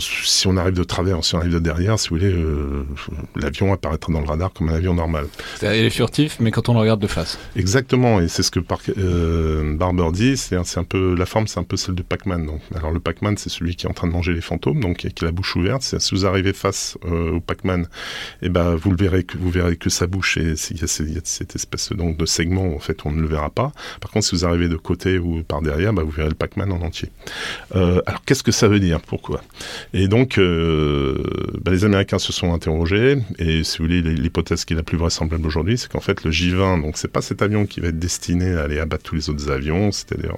si on arrive de travers, si on arrive de derrière, si vous voulez, l'avion apparaîtra dans le radar comme un avion normal. Il est furtif, mais quand on le regarde de face. Exactement. Et c'est ce que Barber dit. C'est un peu la forme c'est un peu celle de Pac-Man. Alors le Pac-Man, c'est celui qui est en train de manger les fantômes, donc qui a la bouche ouverte. Si vous arrivez face euh, au Pac-Man, eh ben vous le verrez que vous verrez que sa bouche et il y, a cette espèce donc de segment en fait on ne le verra pas. Par contre, si vous arrivez de côté ou par derrière, bah, vous verrez le Pac-Man en entier. Euh, alors qu'est-ce que ça veut dire? Pourquoi? Et donc euh, bah, les Américains se sont interrogés et si vous voulez l'hypothèse qui est la plus vraisemblable aujourd'hui, c'est qu'en fait le J-20, donc c'est pas cet avion qui va être destiné à aller abattre tous les autres avions, c'est-à-dire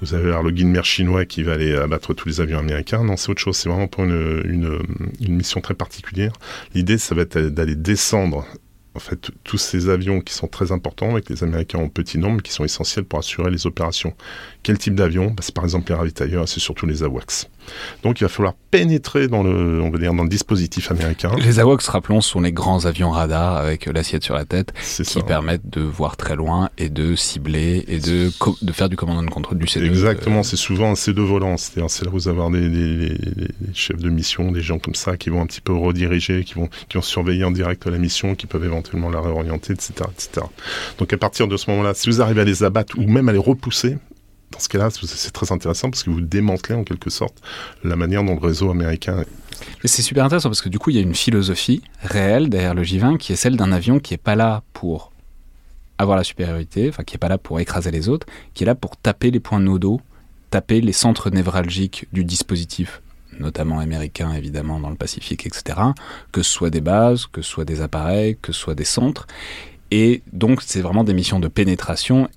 vous avez Guinmer chinois qui va aller abattre tous les avions américains. Non, c'est autre chose. C'est vraiment pour une, une, mission très particulière. L'idée, ça va être d'aller descendre en fait tous ces avions qui sont très importants avec les Américains en petit nombre, qui sont essentiels pour assurer les opérations. Quel type d'avion bah, C'est par exemple les ravitailleurs, c'est surtout les AWACS. Donc il va falloir pénétrer dans le, on va dire, dans le dispositif américain. Les AWACS, rappelons, sont les grands avions radars avec l'assiette sur la tête qui ça. permettent de voir très loin et de cibler et de, de faire du commandant de contrôle du C2. Exactement, c'est souvent un C2 volant. C'est-à-dire, c'est là où vous avez des, des, des, des, chefs de mission, des gens comme ça qui vont un petit peu rediriger, qui vont, qui vont surveiller en direct la mission, qui peuvent éventuellement la réorienter, etc., etc. Donc à partir de ce moment-là, si vous arrivez à les abattre ou même à les repousser, dans ce cas-là, c'est très intéressant parce que vous démantelez en quelque sorte la manière dont le réseau américain. C'est super intéressant parce que du coup, il y a une philosophie réelle derrière le J-20 qui est celle d'un avion qui n'est pas là pour avoir la supériorité, enfin qui n'est pas là pour écraser les autres, qui est là pour taper les points nodaux, taper les centres névralgiques du dispositif, notamment américain évidemment dans le Pacifique, etc. Que ce soit des bases, que ce soit des appareils, que ce soit des centres. Et donc, c'est vraiment des missions de pénétration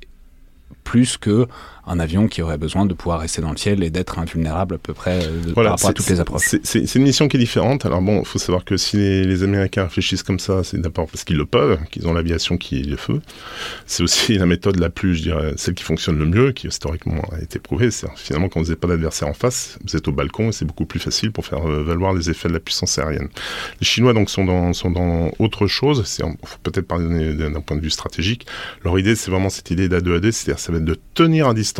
plus que un avion qui aurait besoin de pouvoir rester dans le ciel et d'être invulnérable à peu près euh, de, voilà, par rapport à toutes les approches. C'est une mission qui est différente. Alors bon, il faut savoir que si les, les Américains réfléchissent comme ça, c'est d'abord parce qu'ils le peuvent, qu'ils ont l'aviation qui est le feu. C'est aussi la méthode la plus, je dirais, celle qui fonctionne le mieux, qui historiquement a été prouvée. C'est finalement quand vous n'avez pas d'adversaire en face, vous êtes au balcon et c'est beaucoup plus facile pour faire valoir les effets de la puissance aérienne. Les Chinois donc sont dans, sont dans autre chose. C'est peut-être parler d'un point de vue stratégique. Leur idée, c'est vraiment cette idée d'A2AD, c'est-à-dire ça va être de tenir à distance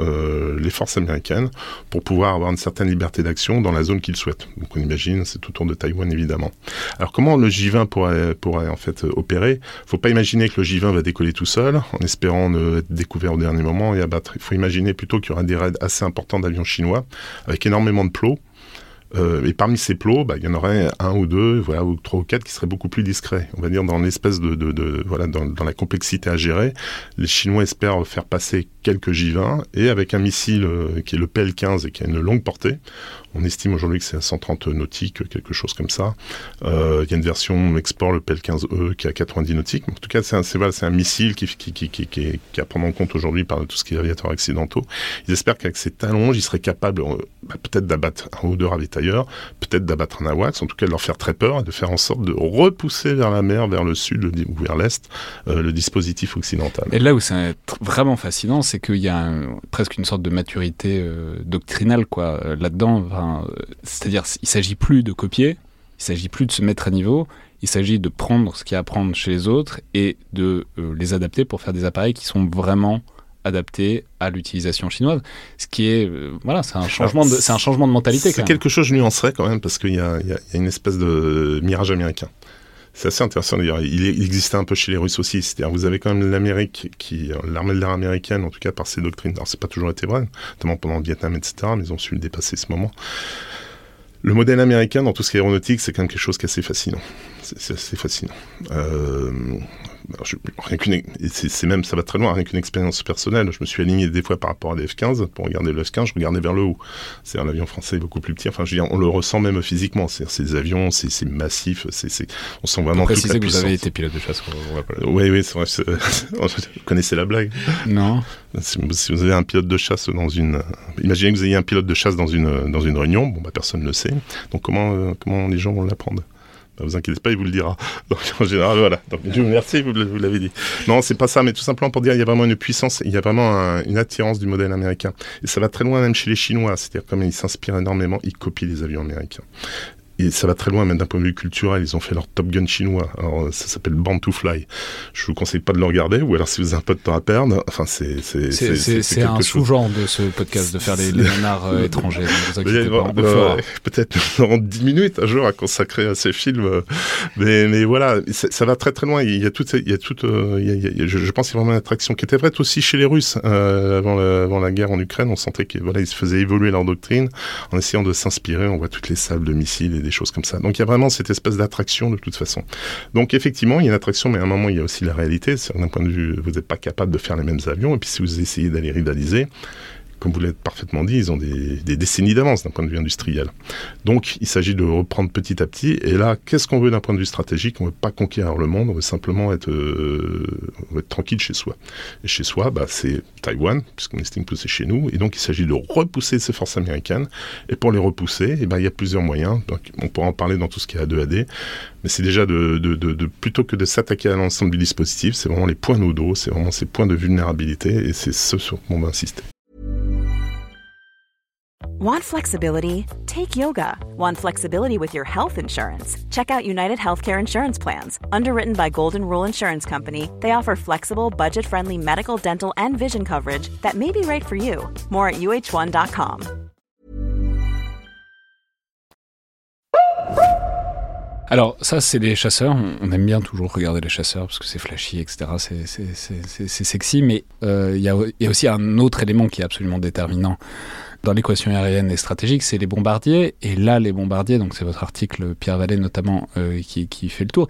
euh, les forces américaines pour pouvoir avoir une certaine liberté d'action dans la zone qu'ils souhaitent. Donc on imagine, c'est autour de Taïwan évidemment. Alors comment le J-20 pourrait, pourrait en fait opérer? Faut pas imaginer que le J-20 va décoller tout seul en espérant ne être découvert au dernier moment et abattre. Il faut imaginer plutôt qu'il y aura des raids assez importants d'avions chinois avec énormément de plots euh, et parmi ces plots, bah, il y en aurait un ou deux, voilà, ou trois ou quatre qui seraient beaucoup plus discrets. On va dire dans l'espèce de, voilà, dans, la complexité à gérer, les Chinois espèrent faire passer quelques J-20 et avec un missile euh, qui est le PL-15 et qui a une longue portée, on estime aujourd'hui que c'est à 130 nautiques, quelque chose comme ça. Euh, il y a une version export, le PL-15E, qui est à 90 nautiques. En tout cas, c'est un, missile qui, qui, qui, qui, qui, est à prendre en compte aujourd'hui par tout ce qui est aviateurs accidentaux. Ils espèrent qu'avec ces talons, ils seraient capables bah, peut-être d'abattre un ou deux ravitailleurs, peut-être d'abattre un AWACS, en tout cas de leur faire très peur et de faire en sorte de repousser vers la mer, vers le sud ou vers l'est, euh, le dispositif occidental. Et là où c'est vraiment fascinant, c'est qu'il y a presque une sorte de maturité euh, doctrinale quoi euh, là-dedans. C'est-à-dire, il s'agit plus de copier, il s'agit plus de se mettre à niveau, il s'agit de prendre ce qu'il y a à prendre chez les autres et de les adapter pour faire des appareils qui sont vraiment adaptés à l'utilisation chinoise. Ce qui est, euh, voilà, c'est un changement de, c'est un changement de mentalité. C'est quelque chose, je nuancerais quand même, parce qu'il y, y, y a, une espèce de mirage américain. C'est assez intéressant d'ailleurs. Il, il, existait un peu chez les Russes aussi. C'est-à-dire, vous avez quand même l'Amérique, qui, l'armée de l'air américaine, en tout cas par ses doctrines. Alors, c'est pas toujours été vrai, notamment pendant le Vietnam, etc. Mais ils ont su le dépasser ce moment. Le modèle américain dans tout ce qui est aéronautique, c'est quand même quelque chose qui est assez fascinant. C'est assez fascinant. Euh, je, rien qu'une, c'est même, ça va très loin, rien qu'une expérience personnelle. Je me suis aligné des fois par rapport à des F-15. Pour regarder le F-15, je regardais vers le haut. C'est un avion français beaucoup plus petit. Enfin, je veux dire, on le ressent même physiquement. C'est ces avions, c'est massif. C'est, on sent vraiment toute la que vous avez été pilote de chasse. Oui, oui, c'est vrai. vous connaissez la blague Non. Si, si, vous avez un pilote de chasse dans une, imaginez que vous ayez un pilote de chasse dans une dans une réunion. Bon, bah personne ne le sait. Donc comment euh, comment les gens vont l'apprendre? Ne vous inquiétez pas, il vous le dira. Donc en général, voilà. Donc merci, vous l'avez dit. Non, c'est pas ça, mais tout simplement pour dire, il y a vraiment une puissance, il y a vraiment un, une attirance du modèle américain. Et ça va très loin même chez les Chinois, c'est-à-dire comme ils s'inspirent énormément, ils copient les avions américains et ça va très loin, même d'un point de vue culturel. Ils ont fait leur Top Gun chinois. Alors, ça s'appelle Born to Fly. Je vous conseille pas de le regarder, ou alors si vous avez un peu de temps à perdre, enfin, c'est. C'est un sous-genre de ce podcast, de faire les, les nanars euh, étrangers. Euh, Peut-être en 10 minutes un jour à consacrer à ces films. Mais, mais voilà, ça va très très loin. Il y a toute, il y a toute, euh, il y a, je, je, pense qu'il y a vraiment une attraction qui était vraie aussi chez les Russes euh, avant, la, avant la guerre en Ukraine. On sentait qu'ils voilà, ils se faisaient évoluer leur doctrine en essayant de s'inspirer. On voit toutes les salles de missiles et des choses comme ça. Donc il y a vraiment cette espèce d'attraction de toute façon. Donc effectivement, il y a une attraction, mais à un moment, il y a aussi la réalité. D'un point de vue, vous n'êtes pas capable de faire les mêmes avions. Et puis si vous essayez d'aller rivaliser, comme vous l'avez parfaitement dit, ils ont des, des décennies d'avance d'un point de vue industriel. Donc, il s'agit de reprendre petit à petit. Et là, qu'est-ce qu'on veut d'un point de vue stratégique? On veut pas conquérir le monde, on veut simplement être, euh, tranquille chez soi. Et chez soi, bah, c'est Taïwan, puisqu'on estime que c'est chez nous. Et donc, il s'agit de repousser ces forces américaines. Et pour les repousser, eh ben, il y a plusieurs moyens. On pourra en parler dans tout ce qui est A2AD. Mais c'est déjà de, plutôt que de s'attaquer à l'ensemble du dispositif, c'est vraiment les points nodaux, c'est vraiment ces points de vulnérabilité. Et c'est ce sur quoi on va insister. Want flexibility? Take yoga. Want flexibility with your health insurance? Check out United Healthcare Insurance Plans. Underwritten by Golden Rule Insurance Company, they offer flexible, budget friendly medical, dental, and vision coverage that may be right for you. More at uh1.com. Alors ça, c'est les chasseurs. On aime bien toujours regarder les chasseurs parce que c'est flashy, etc. C'est sexy, mais il euh, y, y, a aussi un autre élément qui est absolument déterminant dans l'équation aérienne et stratégique, c'est les bombardiers. Et là, les bombardiers, donc c'est votre article, Pierre Vallée notamment, euh, qui, qui, fait le tour.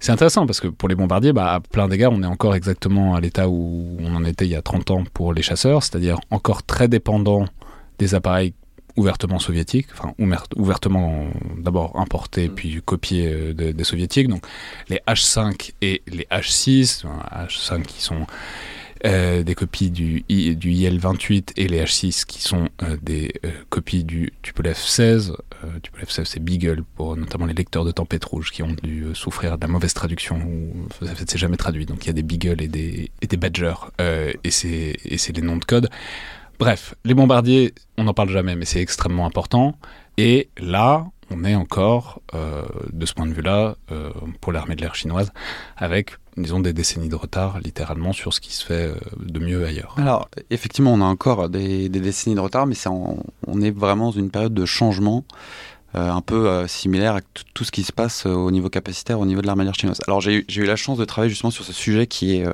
C'est intéressant parce que pour les bombardiers, bah, à plein d'égards, on est encore exactement à l'état où on en était il y a 30 ans pour les chasseurs, c'est-à-dire encore très dépendant des appareils ouvertement soviétiques, enfin ouvertement d'abord importés puis copiés euh, des soviétiques, donc les H5 et les H6, H5 qui sont euh, des copies du, I, du IL-28 et les H6 qui sont euh, des euh, copies du Tupolev 16. Tupolev 16 c'est Beagle pour notamment les lecteurs de tempête rouge qui ont dû souffrir de la mauvaise traduction ou en fait c'est jamais traduit donc il y a des Beagle et des, et des Badger et c'est les noms de code. Bref, les bombardiers, on n'en parle jamais, mais c'est extrêmement important. Et là, on est encore, euh, de ce point de vue-là, euh, pour l'armée de l'air chinoise, avec, disons, des décennies de retard, littéralement, sur ce qui se fait euh, de mieux ailleurs. Alors, effectivement, on a encore des, décennies de retard, mais on, on, est vraiment dans une période de changement. un peu similaire à tout ce qui se passe au niveau capacitaire, au niveau de l'armée de l'air chinoise. Alors j'ai eu la chance de travailler justement sur ce sujet qui est,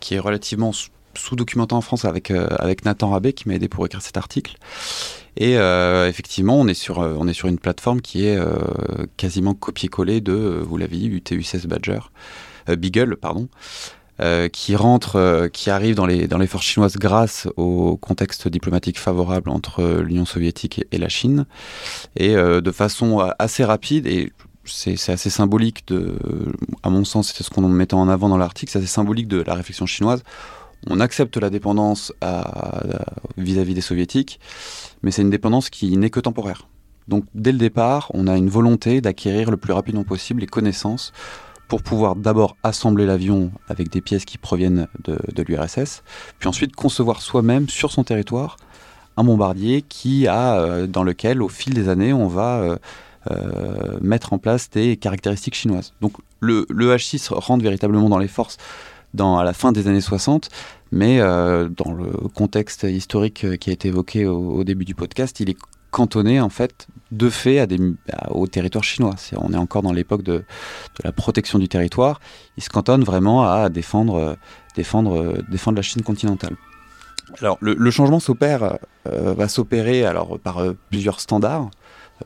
qui est relativement sous-documenté en France avec, avec Nathan Rabé qui m'a aidé pour écrire cet article. Et euh, effectivement, on est sur euh, on est sur une plateforme qui est euh, quasiment copier-coller de, vous l'avez dit, UTU-16 Badger, Beagle, pardon. qui rentre, qui arrive dans les, dans les forces chinoises grâce au contexte diplomatique favorable entre l'Union soviétique et la Chine, et de façon assez rapide, et c'est assez symbolique, de, à mon sens, c'est ce qu'on mettait en avant dans l'article, c'est assez symbolique de la réflexion chinoise. On accepte la dépendance vis-à-vis -vis des soviétiques, mais c'est une dépendance qui n'est que temporaire. Donc dès le départ, on a une volonté d'acquérir le plus rapidement possible les connaissances pour pouvoir d'abord assembler l'avion avec des pièces qui proviennent de, l'URSS, puis ensuite concevoir soi-même sur son territoire un bombardier qui a, euh, dans lequel, au fil des années, on va euh, euh, mettre en place des caractéristiques chinoises. Donc le, le H6 rentre véritablement dans les forces à la fin des années 60, mais euh, dans le contexte historique qui a été évoqué au, début du podcast, il est cantonné en fait de fait au territoire chinois. on est encore dans l'époque de, la protection du territoire. Il se cantonne vraiment à défendre, défendre la Chine continentale. Alors le, changement euh, va s'opérer alors par euh, plusieurs standards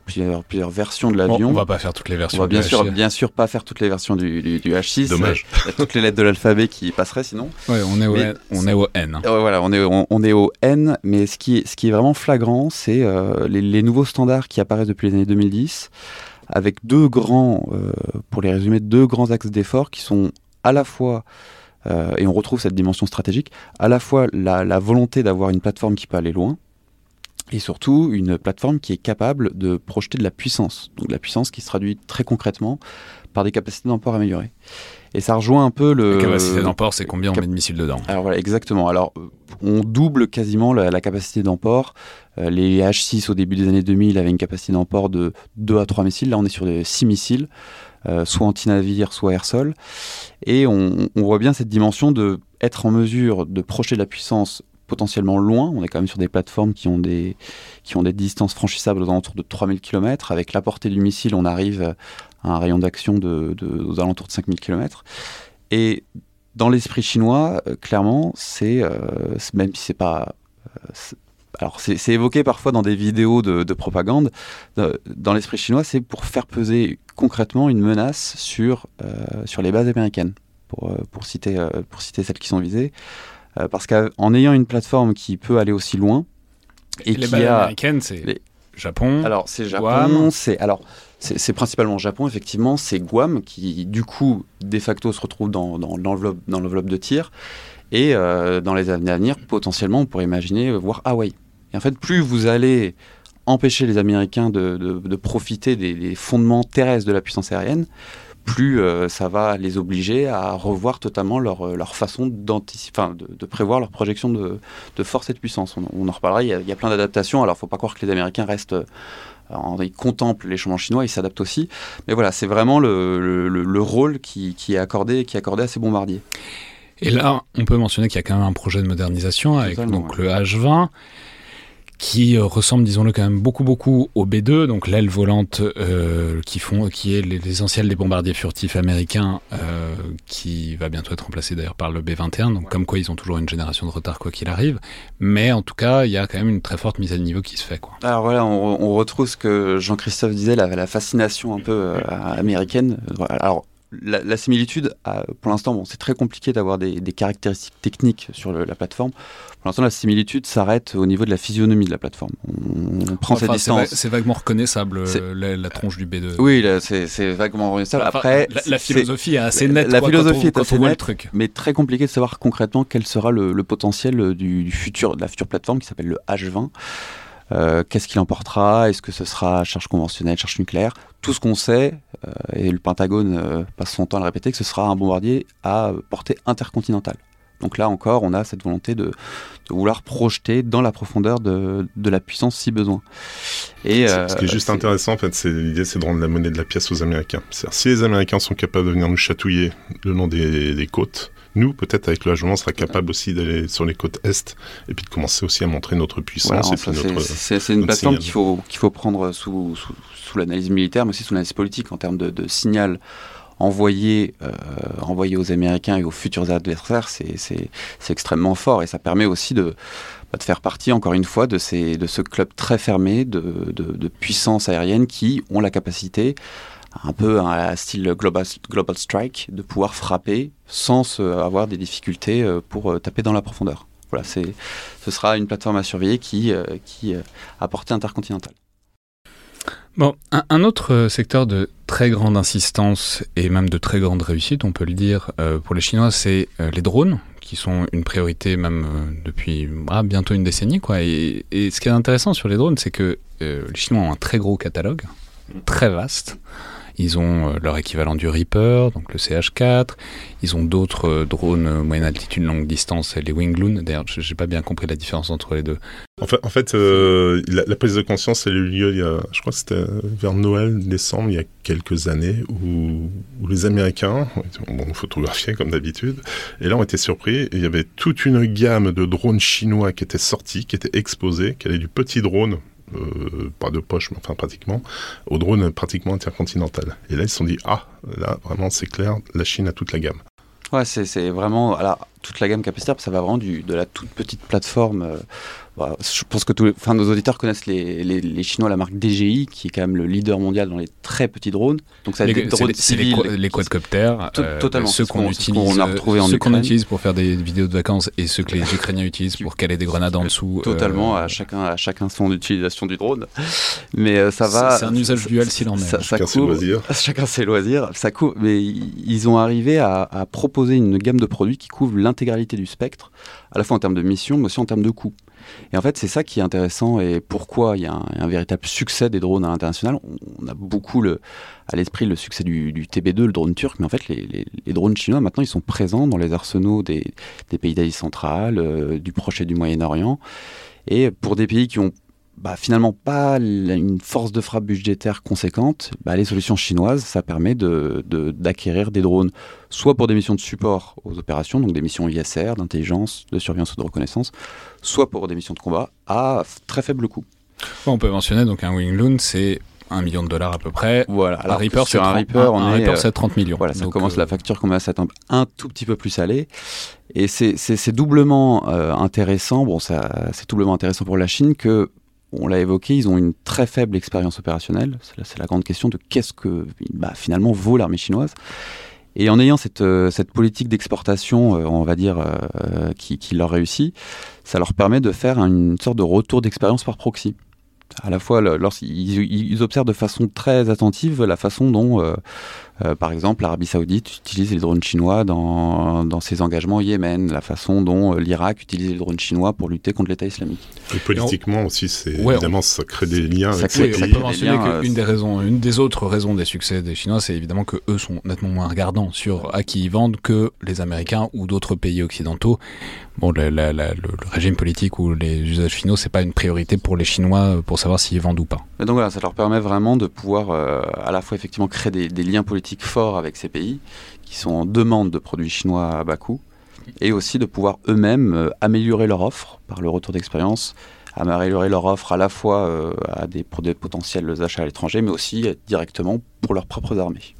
plusieurs, plusieurs versions de l'avion. Bon, on va pas faire toutes les versions. On va bien sûr, bien sûr pas faire toutes les versions du, du, du H6. Dommage. Il y a toutes les lettres de l'alphabet qui passeraient sinon. Ouais, on est au, N, on est au N. Voilà, on est, on, on, est au N, mais ce qui est, ce qui est vraiment flagrant, c'est euh, les, les, nouveaux standards qui apparaissent depuis les années 2010, avec deux grands, euh, pour les résumer, deux grands axes d'effort qui sont à la fois euh, et on retrouve cette dimension stratégique, à la fois la, la volonté d'avoir une plateforme qui peut aller loin, et surtout une plateforme qui est capable de projeter de la puissance. Donc de la puissance qui se traduit très concrètement par des capacités d'emport améliorées. Et ça rejoint un peu le. La capacité d'emport, c'est combien on met de missiles dedans? Alors voilà, exactement. Alors on double quasiment la, la capacité d'emport. Euh, les H6 au début des années 2000 avaient une capacité d'emport de 2 à 3 missiles. Là, on est sur des 6 missiles, euh, soit anti-navire, soit air-sol. Et on, on voit bien cette dimension de être en mesure de projeter de la puissance potentiellement loin. On est quand même sur des plateformes qui ont des, qui ont des distances franchissables aux alentours de 3000 km. Avec la portée du missile, on arrive à un rayon d'action aux alentours de 5000 km. Et dans l'esprit chinois, euh, clairement, c'est, euh, même si c'est pas. Euh, alors, c'est évoqué parfois dans des vidéos de, de propagande. dans l'esprit chinois, c'est pour faire peser concrètement une menace sur, sur les bases américaines, pour, pour, citer, pour citer celles qui sont visées. Euh, parce qu'en ayant une plateforme qui peut aller aussi loin, Et, les balles américaines, c'est Japon. Alors c'est Japon, c'est alors c'est principalement Japon effectivement, c'est Guam qui du coup de facto se retrouve dans, dans l'enveloppe de tir et euh, dans les années à venir potentiellement on pourrait imaginer voir Hawaï. Et en fait plus vous allez empêcher les Américains de, de, profiter des, des, fondements terrestres de la puissance aérienne, plus euh, ça va les obliger à revoir totalement leur, euh, leur façon d'anticiper, de, de, prévoir leur projection de, de, force et de puissance. On, en reparlera, il y a, il y a plein d'adaptations, alors il ne faut pas croire que les Américains restent... Euh, ils contemplent les changements chinois, ils s'adaptent aussi. Mais voilà, c'est vraiment le, le, le, rôle qui, qui, est accordé, qui est accordé à ces bombardiers. Et là, on peut mentionner qu'il y a quand même un projet de modernisation avec donc, le H-20 qui euh, ressemble, disons-le, quand même beaucoup, beaucoup au B2, donc l'aile volante euh, qui, font, qui est l'essentiel des bombardiers furtifs américains, euh, qui va bientôt être remplacé d'ailleurs par le B21, donc comme quoi ils ont toujours une génération de retard quoi qu'il arrive. Mais en tout cas, il y a quand même une très forte mise à niveau qui se fait. Quoi. Alors voilà, on, retrouve ce que Jean-Christophe disait, la, fascination un peu américaine. Alors la, similitude, pour l'instant, bon, c'est très compliqué d'avoir des, caractéristiques techniques sur la plateforme. Pour l'instant, la similitude s'arrête au niveau de la physionomie de la plateforme. On, on prend enfin, cette distance. C'est vaguement reconnaissable, la, la, tronche du B2. Oui, c'est vaguement reconnaissable. Enfin, Après, la, la philosophie est assez nette. La quoi, philosophie quand on, est assez nette, truc. mais très compliqué de savoir concrètement quel sera le, le potentiel du, du, futur, de la future plateforme qui s'appelle le H20. Euh, Qu'est-ce qu'il emportera? Est-ce que ce sera charge conventionnelle, charge nucléaire? Tout ce qu'on sait, euh, et le Pentagone euh, passe son temps à le répéter, que ce sera un bombardier à portée intercontinentale. Donc là encore, on a cette volonté de, de vouloir projeter dans la profondeur de, de, la puissance si besoin. Et ce qui est juste intéressant, en fait, c'est l'idée, c'est de rendre la monnaie de la pièce aux Américains. si les Américains sont capables de venir nous chatouiller le long des, des côtes, nous, peut-être avec le H20, on sera capable aussi d'aller sur les côtes Est et puis de commencer aussi à montrer notre puissance. Voilà, c'est une plateforme qu'il faut, qu'il faut prendre sous, sous, sous l'analyse militaire, mais aussi sous l'analyse politique en termes de, de signal envoyé, euh, aux Américains et aux futurs adversaires, c'est extrêmement fort et ça permet aussi de, bah, de faire partie, encore une fois, de, ces, de ce club très fermé de, de, de puissance aérienne qui ont la capacité un peu à style global, global strike, de pouvoir frapper sans avoir des difficultés euh, pour taper dans la profondeur. Voilà, ce sera une plateforme à surveiller qui, euh, qui a portée intercontinentale. Bon, un, autre secteur de très grande insistance et même de très grande réussite, on peut le dire, euh, pour les Chinois, c'est euh, les drones, qui sont une priorité même euh, depuis ah, bientôt une décennie. Quoi. Et, ce qui est intéressant sur les drones, c'est que les Chinois ont un très gros catalogue, très vaste. Ils ont euh, leur équivalent du Reaper, donc le CH4. Ils ont d'autres euh, drones euh, moyenne altitude, longue distance, les Wingloon. D'ailleurs, j'ai pas bien compris la différence entre les deux. En fait, la, prise de conscience, a eu lieu, je crois que c'était vers Noël, décembre, il y a quelques années, où, les Américains, bon, photographiaient comme d'habitude, et là on était surpris, il y avait toute une gamme de drones chinois qui étaient sortis, qui étaient exposés, qui allaient du petit drone euh, pas de poche, mais enfin pratiquement, au drone pratiquement intercontinental. Et là, ils se sont dit, ah, là, vraiment, c'est clair, la Chine a toute la gamme. Ouais, c'est vraiment, alors, toute la gamme capacitaire, ça va vraiment de la toute petite plateforme euh, bah, je pense que tous les, enfin, nos auditeurs connaissent les, les, les, Chinois, la marque DJI, qui est quand même le leader mondial dans les très petits drones. Donc ça les, des drones civils, les, les quadcoptères, euh, totalement. Ceux qu'on utilise, qu a retrouvé en ceux qu'on utilise pour faire des vidéos de vacances et ceux que les Ukrainiens utilisent pour caler des grenades en dessous. Totalement, euh... à chacun à chacun son utilisation du drone. Mais euh, ça va. C'est un usage dual s'il en est. Ça, chacun ses loisirs. Chacun ses loisirs. Ça couvre, mais ils ont arrivé à, à proposer une gamme de produits qui couvre l'intégralité du spectre, à la fois en termes de mission, mais aussi en termes de coûts. Et en fait, c'est ça qui est intéressant et pourquoi il y a un, véritable succès des drones à l'international. On, a beaucoup à l'esprit le succès du, du, TB2, le drone turc, mais en fait, les, drones chinois, maintenant, ils sont présents dans les arsenaux des, des pays d'Asie centrale, euh, du Proche et du Moyen-Orient. Et pour des pays qui ont bah, finalement pas une force de frappe budgétaire conséquente, bah, les solutions chinoises, ça permet d'acquérir de, de, des drones, soit pour des missions de support aux opérations, donc des missions ISR, d'intelligence, de surveillance ou de reconnaissance, soit pour des missions de combat à très faible coût. on peut mentionner donc un Wing Loon, c'est un million de dollars à peu près. Voilà. Alors, un Reaper, sur un Reaper, on un est, Reaper, c'est 30 millions. Voilà, ça Donc, commence euh... la facture commence à être un, un, tout petit peu plus salée. Et c'est doublement euh, intéressant. Bon, c'est doublement intéressant pour la Chine que on l'a évoqué, ils ont une très faible expérience opérationnelle. C'est la, grande question de qu'est-ce que bah, finalement vaut l'armée chinoise. Et en ayant cette, cette politique d'exportation, on va dire, qui, qui leur réussit, ça leur permet de faire une sorte de retour d'expérience par proxy à la fois lorsqu'ils ils observent de façon très attentive la façon dont euh, par exemple, l'Arabie Saoudite utilise les drones chinois dans, dans ses engagements au Yémen, la façon dont euh, l'Irak utilise les drones chinois pour lutter contre l'État islamique. Et politiquement aussi, c'est évidemment ça crée des liens ça avec crée, ces On peut mentionner euh, qu'une des raisons, une des autres raisons des succès des Chinois, c'est évidemment que eux sont nettement moins regardants sur à qui ils vendent que les Américains ou d'autres pays occidentaux. Bon, le, le, le, régime politique ou les usages finaux, c'est pas une priorité pour les Chinois pour savoir s'ils vendent ou pas. Et donc voilà, ça leur permet vraiment de pouvoir euh, à la fois effectivement créer des, des liens politiques forts avec ces pays qui sont en demande de produits chinois à bas coût et aussi de pouvoir eux-mêmes euh, améliorer leur offre par le retour d'expérience, améliorer leur offre à la fois euh, à des, pour des potentiels achats à l'étranger, mais aussi directement pour leurs propres armées.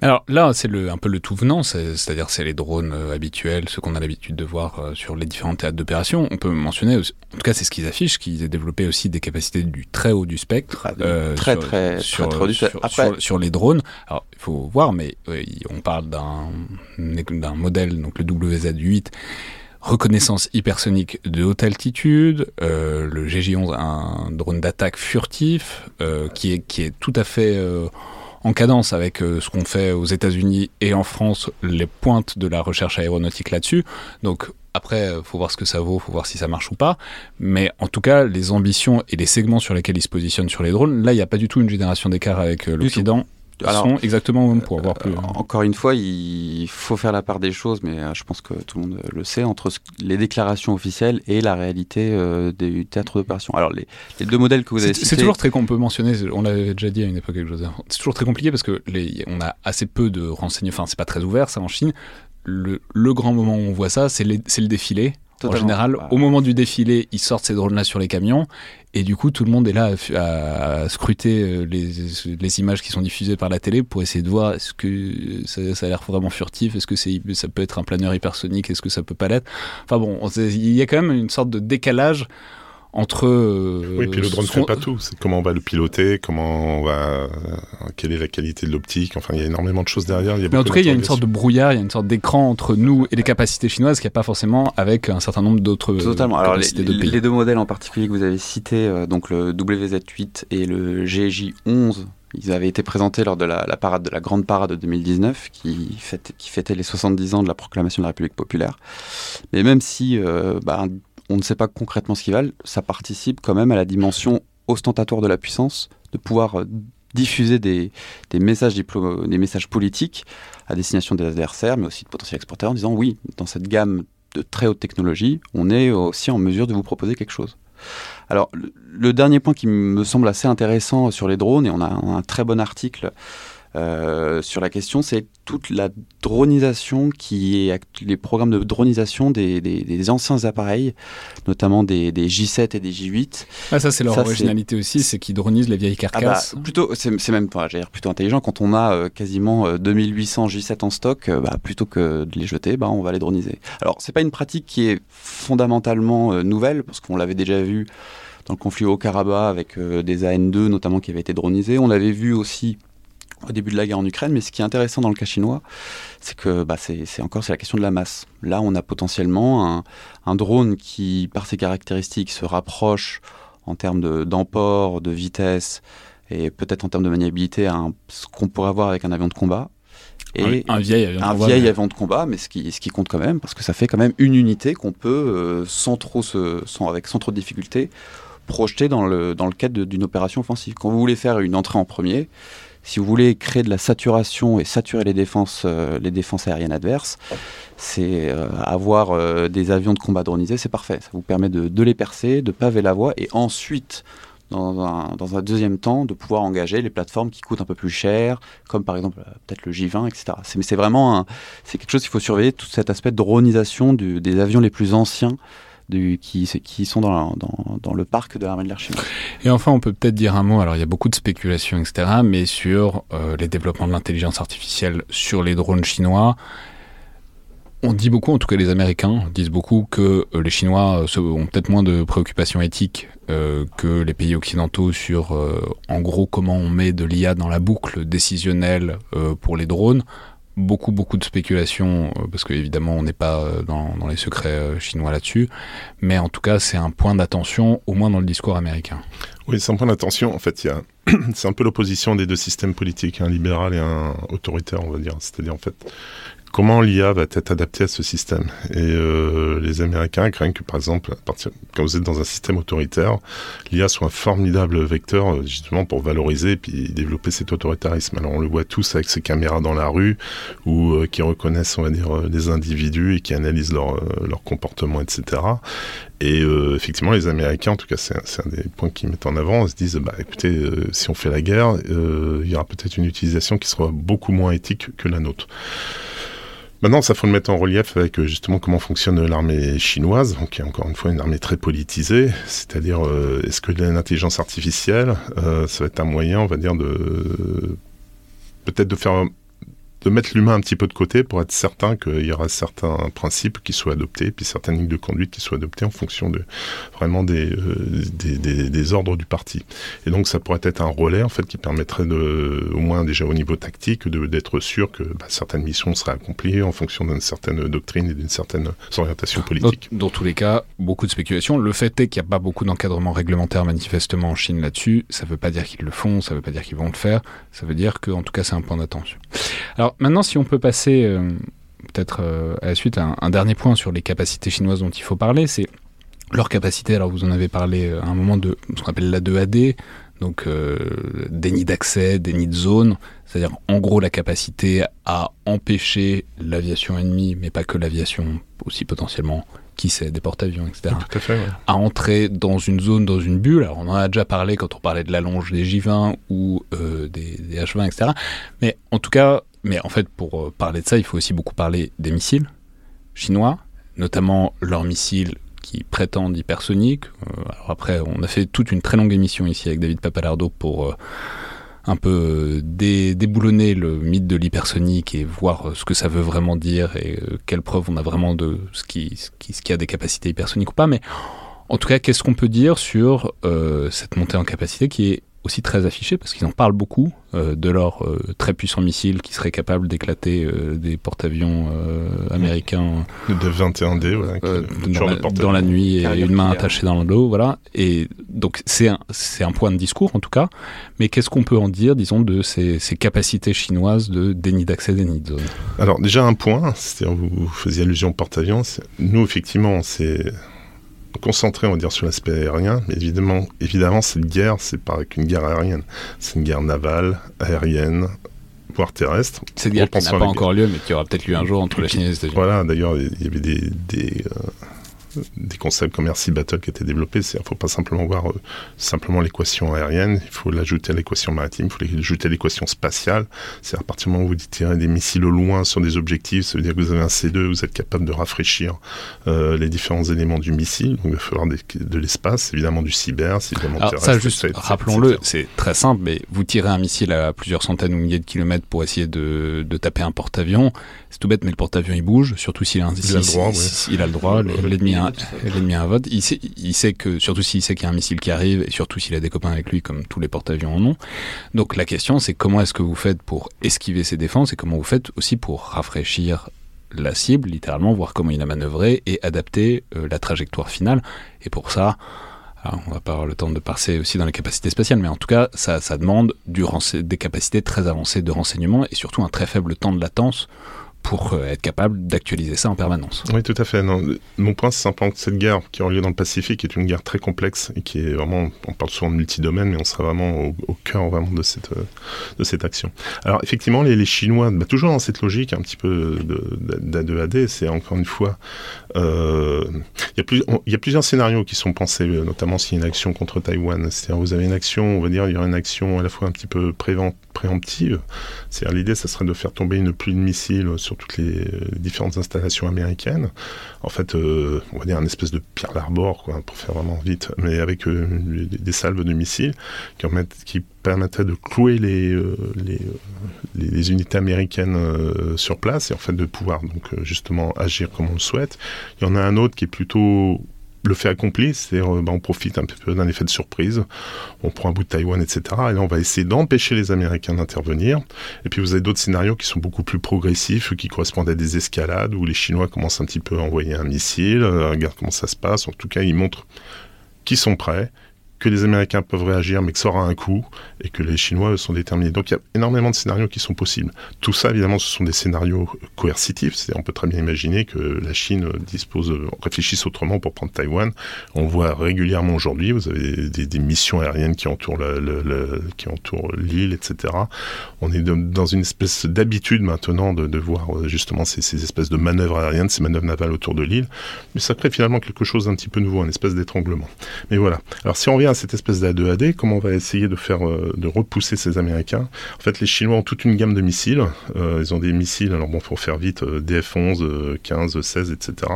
Alors là, c'est le, un peu le tout venant, c'est-à-dire c'est les drones euh, habituels, ceux qu'on a l'habitude de voir euh, sur les différents théâtres d'opération. On peut mentionner, en tout cas c'est ce qu'ils affichent, qu'ils aient développé aussi des capacités du très haut du spectre. Euh, très, sur, très, sur, très, très, sur, Après... sur, sur, les drones. Alors il faut voir, mais on parle d'un modèle, donc le WZ-8, reconnaissance hypersonique de haute altitude, euh, le GJ-11, un drone d'attaque furtif, euh, qui, est, qui est tout à fait euh, en cadence avec euh, ce qu'on fait aux États-Unis et en France, les pointes de la recherche aéronautique là-dessus. Donc après, faut voir ce que ça vaut, faut voir si ça marche ou pas. Mais en tout cas, les ambitions et les segments sur lesquels ils se positionnent sur les drones, là, il n'y a pas du tout une génération d'écart avec euh, l'Occident. Alors, sont exactement au même pour avoir plus. Euh, encore une fois, il faut faire la part des choses, mais euh, je pense que tout le monde le sait, entre les déclarations officielles et la réalité euh, du théâtre d'opération. Alors, les, les, deux modèles que vous avez cités... C'est toujours très qu'on peut mentionner, on l'avait déjà dit à une époque quelque chose. C'est toujours très compliqué parce que les, on a assez peu de renseignements, enfin, c'est pas très ouvert ça en Chine. Le, le grand moment où on voit ça, c'est le défilé. Totalement. En général, Bah. au moment du défilé, ils sortent ces drones-là sur les camions, et du coup, tout le monde est là à, à scruter euh, les, les, images qui sont diffusées par la télé pour essayer de voir est-ce que ça, ça a l'air vraiment furtif, est-ce que ça peut être un planeur hypersonique, est-ce que ça peut pas l'être. Enfin bon, il y a quand même une sorte de décalage entre. Euh, oui, puis le drone ne fait pas tout. C'est comment on va le piloter, comment on va, euh, quelle est la qualité de l'optique. Enfin, il y a énormément de choses derrière. Il y a Mais en tout cas, il y a une sorte de brouillard, il y a une sorte d'écran entre nous et les capacités chinoises qu'il n'y a pas forcément avec un certain nombre d'autres. Totalement. Alors, les, de pays. les, deux modèles en particulier que vous avez cités, euh, donc le WZ8 et le GJ11, ils avaient été présentés lors de la, la, parade de la grande parade de 2019 qui, fête, qui fêtait les 70 ans de la proclamation de la République populaire. Mais même si euh, bah, on ne sait pas concrètement ce qu'ils valent, ça participe quand même à la dimension ostentatoire de la puissance, de pouvoir diffuser des, messages politiques à destination des adversaires, mais aussi de potentiels exportateurs, en disant oui, dans cette gamme de très haute technologie, on est aussi en mesure de vous proposer quelque chose. Alors, le, dernier point qui me semble assez intéressant sur les drones, et on a un très bon article euh, sur la question, c'est toute la dronisation qui est les programmes de dronisation des, des, des anciens appareils, notamment des, des, J7 et des J8. Ah, ça c'est leur ça, originalité aussi, c'est qu'ils dronisent les vieilles carcasses. Ah bah, plutôt, c'est même pas, dire, plutôt intelligent quand on a euh, quasiment euh, 2800 J7 en stock, euh, bah, plutôt que de les jeter, bah, on va les droniser. Alors c'est pas une pratique qui est fondamentalement euh, nouvelle parce qu'on l'avait déjà vu dans le conflit au Karabakh avec euh, des AN2 notamment qui avaient été dronisés. On l'avait vu aussi au début de la guerre en Ukraine, mais ce qui est intéressant dans le cas chinois, c'est que bah, c'est encore c'est la question de la masse. Là, on a potentiellement un, un, drone qui, par ses caractéristiques, se rapproche en termes d'emport, de, de, vitesse et peut-être en termes de maniabilité à un, ce qu'on pourrait avoir avec un avion de combat. Et un, un vieil avion de un combat. vieil mais... avion de combat, mais ce qui, ce qui compte quand même, parce que ça fait quand même une unité qu'on peut, euh, sans trop, se, sans, avec, sans trop de difficulté, projeter dans le, dans le cadre d'une opération offensive. Quand vous voulez faire une entrée en premier, si vous voulez créer de la saturation et saturer les défenses, euh, les défenses aériennes adverses, c'est euh, avoir euh, des avions de combat dronisés, c'est parfait. Ça vous permet de, les percer, de paver la voie et ensuite, dans un, deuxième temps, de pouvoir engager les plateformes qui coûtent un peu plus cher, comme par exemple peut-être le J20, etc. C'est vraiment c'est quelque chose qu'il faut surveiller, tout cet aspect de dronisation des avions les plus anciens qui, sont dans, le parc de l'armée de l'air chinoise. Et enfin, on peut peut-être dire un mot, alors il y a beaucoup de spéculations, etc., mais sur euh, les développements de l'intelligence artificielle sur les drones chinois. On dit beaucoup, en tout cas les Américains disent beaucoup que euh, les Chinois ont peut-être moins de préoccupations éthiques euh, que les pays occidentaux sur, euh, en gros, comment on met de l'IA dans la boucle décisionnelle pour les drones beaucoup, beaucoup de spéculations, euh, parce qu'évidemment, on n'est pas euh, dans, les secrets euh, chinois là-dessus, mais en tout cas, c'est un point d'attention, au moins dans le discours américain. Oui, c'est un point d'attention. En fait, c'est un peu l'opposition des deux systèmes politiques, un libéral et un autoritaire, on va dire. C'est-à-dire, en fait, comment l'IA va être adaptée à ce système. Et euh, les Américains craignent que, par exemple, à partir, quand vous êtes dans un système autoritaire, l'IA soit un formidable vecteur euh, justement pour valoriser et puis développer cet autoritarisme. Alors on le voit tous avec ces caméras dans la rue ou euh, qui reconnaissent, on va dire, euh, les individus et qui analysent leur, euh, leur comportement, etc. Et euh, effectivement, les Américains, en tout cas, c'est un, un, des points qu'ils mettent en avant, ils se disent, bah, écoutez, euh, si on fait la guerre, euh, il y aura peut-être une utilisation qui sera beaucoup moins éthique que la nôtre. Maintenant, ça faut le mettre en relief avec justement comment fonctionne l'armée chinoise, qui est encore une fois une armée très politisée, c'est-à-dire euh, est-ce que l'intelligence artificielle, euh, ça va être un moyen, on va dire, de peut-être de faire de mettre l'humain un petit peu de côté pour être certain qu'il y aura certains principes qui soient adoptés, puis certaines lignes de conduite qui soient adoptées en fonction de vraiment des, euh, ordres du parti. Et donc ça pourrait être un relais en fait qui permettrait de, au moins déjà au niveau tactique, d'être sûr que bah, certaines missions seraient accomplies en fonction d'une certaine doctrine et d'une certaine orientation politique. Dans, tous les cas, beaucoup de spéculations. Le fait est qu'il n'y a pas beaucoup d'encadrement réglementaire manifestement en Chine là-dessus. Ça ne veut pas dire qu'ils le font, ça ne veut pas dire qu'ils vont le faire. Ça veut dire qu'en tout cas c'est un point d'attention. Alors maintenant, si on peut passer euh, peut-être euh, à la suite, un, un, dernier point sur les capacités chinoises dont il faut parler, c'est leur capacité. Alors vous en avez parlé à un moment de ce qu'on appelle la 2AD, donc euh, déni d'accès, déni de zone, c'est-à-dire en gros la capacité à empêcher l'aviation ennemie, mais pas que l'aviation, aussi potentiellement qui sait, des porte-avions, etc., à, fait, ouais. à, entrer dans une zone, dans une bulle. Alors, on en a déjà parlé quand on parlait de la longe des J-20 ou euh, des, des, H-20, etc. Mais en tout cas, mais en fait, pour parler de ça, il faut aussi beaucoup parler des missiles chinois, notamment leurs missiles qui prétendent hypersoniques. Euh, alors après, on a fait toute une très longue émission ici avec David Papalardo pour euh, un peu dé déboulonner le mythe de l'hypersonique et voir ce que ça veut vraiment dire et euh, quelle preuve on a vraiment de ce qui, a des capacités hypersoniques ou pas. Mais en tout cas, qu'est-ce qu'on peut dire sur euh, cette montée en capacité qui est aussi très affiché parce qu'ils en parlent beaucoup euh, de leur euh, très puissant missile qui serait capable d'éclater euh, des porte-avions américains de 21D ouais, dans, la, dans, la, nuit et une main attachée dans le dos voilà. Et donc c'est un, c'est un point de discours en tout cas. Mais qu'est-ce qu'on peut en dire disons de ces, ces capacités chinoises de déni d'accès déni de zone? Alors déjà un point c'est-à-dire vous, vous faisiez allusion au porte-avions nous effectivement c'est concentré, on va dire, sur l'aspect aérien, mais évidemment, évidemment, cette guerre, c'est pas qu'une guerre aérienne, c'est une guerre navale, aérienne, voire terrestre. Cette guerre qui n'a pas encore lieu, mais qui aura peut-être lieu un jour entre la Chine et les États-Unis. Voilà, d'ailleurs, il y avait des, des euh, des concepts comme Sea Battle qui étaient développés. Il ne faut pas simplement voir euh, simplement l'équation aérienne, il faut l'ajouter à l'équation maritime, il faut l'ajouter à l'équation spatiale. C'est à partir du moment où vous tirez des missiles au loin sur des objectifs, ça veut dire que vous avez un C2, vous êtes capable de rafraîchir euh, les différents éléments du missile. Donc il va falloir des, de l'espace, évidemment du cyber, évidemment Alors, Ça, juste, rappelons-le, c'est très simple, mais vous tirez un missile à plusieurs centaines ou milliers de kilomètres pour essayer de, de taper un porte-avions. C'est tout bête, mais le porte-avions il bouge, surtout s'il a, un, il, a le droit, si, il a le droit, l'ennemi a, a un vote. Il sait, il sait que, surtout s'il sait qu'il y a un missile qui arrive, et surtout s'il a des copains avec lui, comme tous les porte-avions en ont. Donc la question, c'est comment est-ce que vous faites pour esquiver ces défenses et comment vous faites aussi pour rafraîchir la cible, littéralement, voir comment il a manœuvré et adapter euh, la trajectoire finale. Et pour ça, alors on va pas avoir le temps de passer aussi dans les capacités spatiales, mais en tout cas, ça, ça demande du des capacités très avancées de renseignement et surtout un très faible temps de latence pour être capable d'actualiser ça en permanence. Oui, tout à fait. Mon point, c'est simplement que cette guerre qui aura lieu dans le Pacifique est une guerre très complexe et qui est vraiment, on parle souvent de multidomaine, mais on sera vraiment au, cœur vraiment de cette, de cette action. Alors, effectivement, les, Chinois, bah, toujours dans cette logique un petit peu d'A2AD, c'est encore une fois, euh, il, il y a plusieurs scénarios qui sont pensés, notamment s'il y a une action contre Taïwan. C'est-à-dire, vous avez une action, on va dire, il y aura une action à la fois un petit peu préemptive. C'est-à-dire, l'idée, ça serait de faire tomber une pluie de missiles sur toutes les, différentes installations américaines. En fait, euh, on va dire un espèce de Pearl Harbor, quoi, pour faire vraiment vite, mais avec euh, des, salves de missiles qui, remettent, qui permettraient de clouer les, euh, les, les, les, unités américaines euh, sur place et en fait de pouvoir donc justement agir comme on le souhaite. Il y en a un autre qui est plutôt le fait accompli, c'est euh, bah, on profite un peu d'un effet de surprise, on prend un bout de Taïwan, etc. Et là, on va essayer d'empêcher les Américains d'intervenir. Et puis vous avez d'autres scénarios qui sont beaucoup plus progressifs, qui correspondent à des escalades où les Chinois commencent un petit peu à envoyer un missile, euh, regarde comment ça se passe. En tout cas, ils montrent qu'ils sont prêts que les Américains peuvent réagir, mais que ça aura un coût, et que les Chinois sont déterminés. Donc il y a énormément de scénarios qui sont possibles. Tout ça, évidemment, ce sont des scénarios coercitifs. On peut très bien imaginer que la Chine dispose, réfléchisse autrement pour prendre Taïwan. On voit régulièrement aujourd'hui, vous avez des, missions aériennes qui entourent l'île, etc. On est dans une espèce d'habitude maintenant de, voir euh, justement ces, ces, espèces de manœuvres aériennes, ces manœuvres navales autour de l'île. Mais ça crée finalement quelque chose d'un petit peu nouveau, un espèce d'étranglement. Mais voilà. Alors si on revient à cette espèce d'A2AD, comment on va essayer de faire, euh, de repousser ces Américains En fait, les Chinois ont toute une gamme de missiles. Euh, ils ont des missiles, alors bon, pour faire vite, euh, DF-11, 15, 16, etc.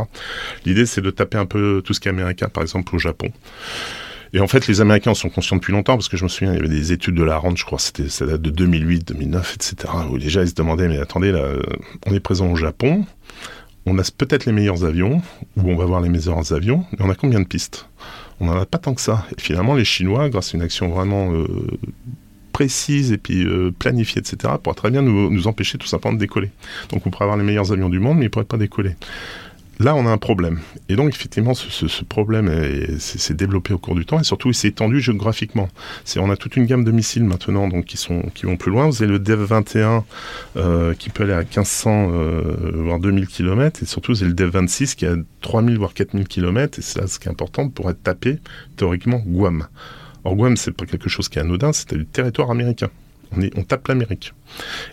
L'idée, c'est de taper un peu tout ce qui est américain, par exemple au Japon. Et en fait, les Américains sont conscients depuis longtemps, parce que je me souviens, il y avait des études de la RAND, je crois, c'était, ça date de 2008, 2009, etc., où déjà ils se demandaient, mais attendez, là, on est présent au Japon, on a peut-être les meilleurs avions, ou on va voir les meilleurs avions, mais on a combien de pistes? On n'en a pas tant que ça. Et finalement, les Chinois, grâce à une action vraiment euh, précise et puis euh, planifiée, etc., pourraient très bien nous, nous, empêcher tout simplement de décoller. Donc on pourrait avoir les meilleurs avions du monde, mais ils ne pourraient pas décoller. Là, on a un problème. Et donc, effectivement, ce, problème s'est développé au cours du temps et surtout, il s'est étendu géographiquement. On a toute une gamme de missiles maintenant donc, qui, vont plus loin. Vous avez le DEV-21 euh, qui peut aller à 1500 euh, voire 2000 km et surtout, vous avez le DEV-26 qui est à 3000 voire 4000 km et c'est là ce qui est important pour être tapé théoriquement Guam. Or, Guam, c'est pas quelque chose qui est anodin, c'est du territoire américain. On, tape l'Amérique.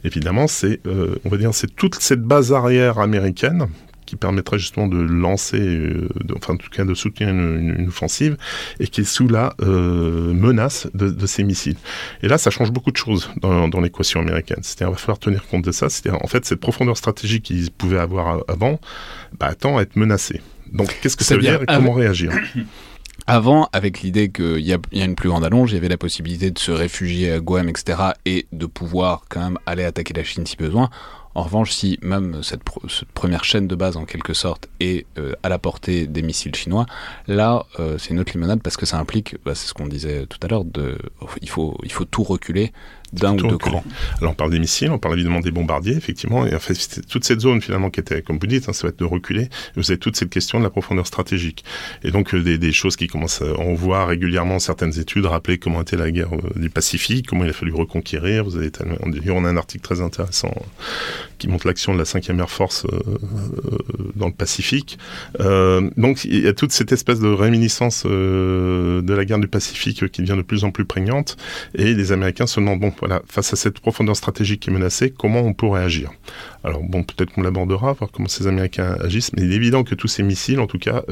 Évidemment, c'est, euh, on va dire, c'est toute cette base arrière américaine qui permettrait justement de lancer, euh, enfin en tout cas de soutenir une, offensive, et qui est sous la euh, menace de, ces missiles. Et là, ça change beaucoup de choses dans, l'équation américaine. C'est-à-dire, il va falloir tenir compte de ça. C'est-à-dire, en fait, cette profondeur stratégique qu'ils pouvaient avoir avant, bah, attend à être menacée. Donc, qu'est-ce que ça veut dire et comment réagir avant, avec l'idée qu'il y, y, a une plus grande allonge, il y avait la possibilité de se réfugier à Guam, etc., et de pouvoir quand même aller attaquer la Chine si besoin. En revanche, si même cette, première chaîne de base, en quelque sorte, est euh, à la portée des missiles chinois, là, euh, c'est une autre limonade parce que ça implique, bah, c'est ce qu'on disait tout à l'heure, il faut, il faut tout reculer d'un ou deux camps. Alors on parle des missiles, on parle évidemment des bombardiers, effectivement, et en fait toute cette zone finalement qui était, comme vous dites, hein, ça va être de reculer. vous avez toute cette question de la profondeur stratégique, et donc euh, des, choses qui commencent, à, on voit régulièrement certaines études rappeler comment était la guerre du Pacifique, comment il a fallu reconquérir. Vous avez, on a un article très intéressant qui montre l'action de la 5e Air Force euh, euh, dans le Pacifique. Euh, donc il y a toute cette espèce de réminiscence de la guerre du Pacifique qui devient de plus en plus prégnante, et les Américains se demandent, bon, face à cette profondeur stratégique qui est menacée, comment on pourrait agir Alors bon, peut-être qu'on l'abordera, voir comment ces Américains agissent, mais il est évident que tous ces missiles, en tout cas,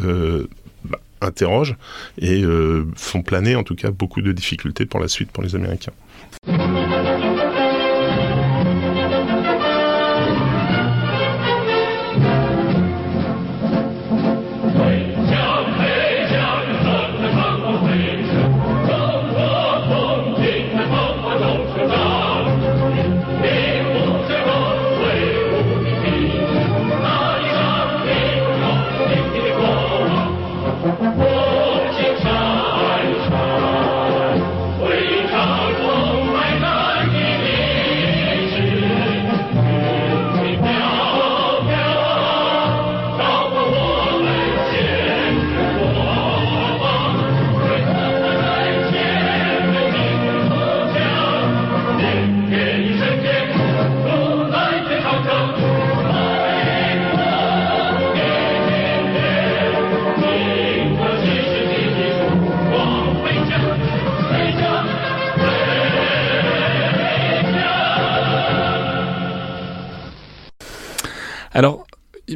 bah, interrogent et font planer, en tout cas, beaucoup de difficultés pour la suite pour les Américains.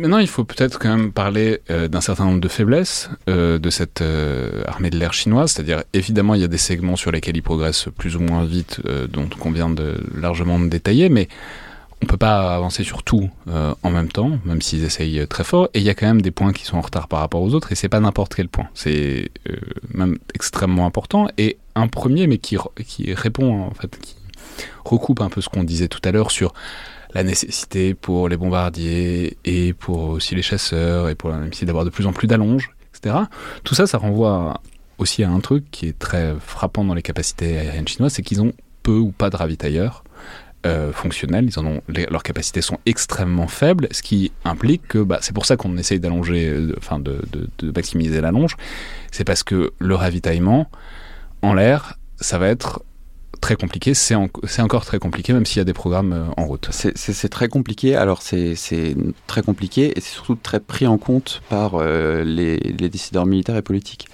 Maintenant, il faut peut-être quand même parler euh, d'un certain nombre de faiblesses euh, de cette euh, armée de l'air chinoise. C'est-à-dire, évidemment, il y a des segments sur lesquels ils progressent plus ou moins vite, dont on vient de largement de détailler, mais on peut pas avancer sur tout en même temps, même s'ils essayent très fort. Et il y a quand même des points qui sont en retard par rapport aux autres, et c'est pas n'importe quel point. C'est même extrêmement important. Et un premier, mais qui, qui répond en fait, qui recoupe un peu ce qu'on disait tout à l'heure sur la nécessité pour les bombardiers et pour aussi les chasseurs et pour la nécessité d'avoir de plus en plus d'allonges, etc. Tout ça, ça renvoie aussi à un truc qui est très frappant dans les capacités aériennes chinoises, c'est qu'ils ont peu ou pas de ravitailleurs. Euh, fonctionnels, ils en ont, leurs capacités sont extrêmement faibles, ce qui implique que bah, c'est pour ça qu'on essaye d'allonger, enfin de, de, maximiser la longe, c'est parce que le ravitaillement en l'air, ça va être très compliqué, c'est en, encore très compliqué, même s'il y a des programmes euh, en route. C'est très compliqué, alors c'est très compliqué et c'est surtout très pris en compte par euh, les, décideurs militaires et politiques.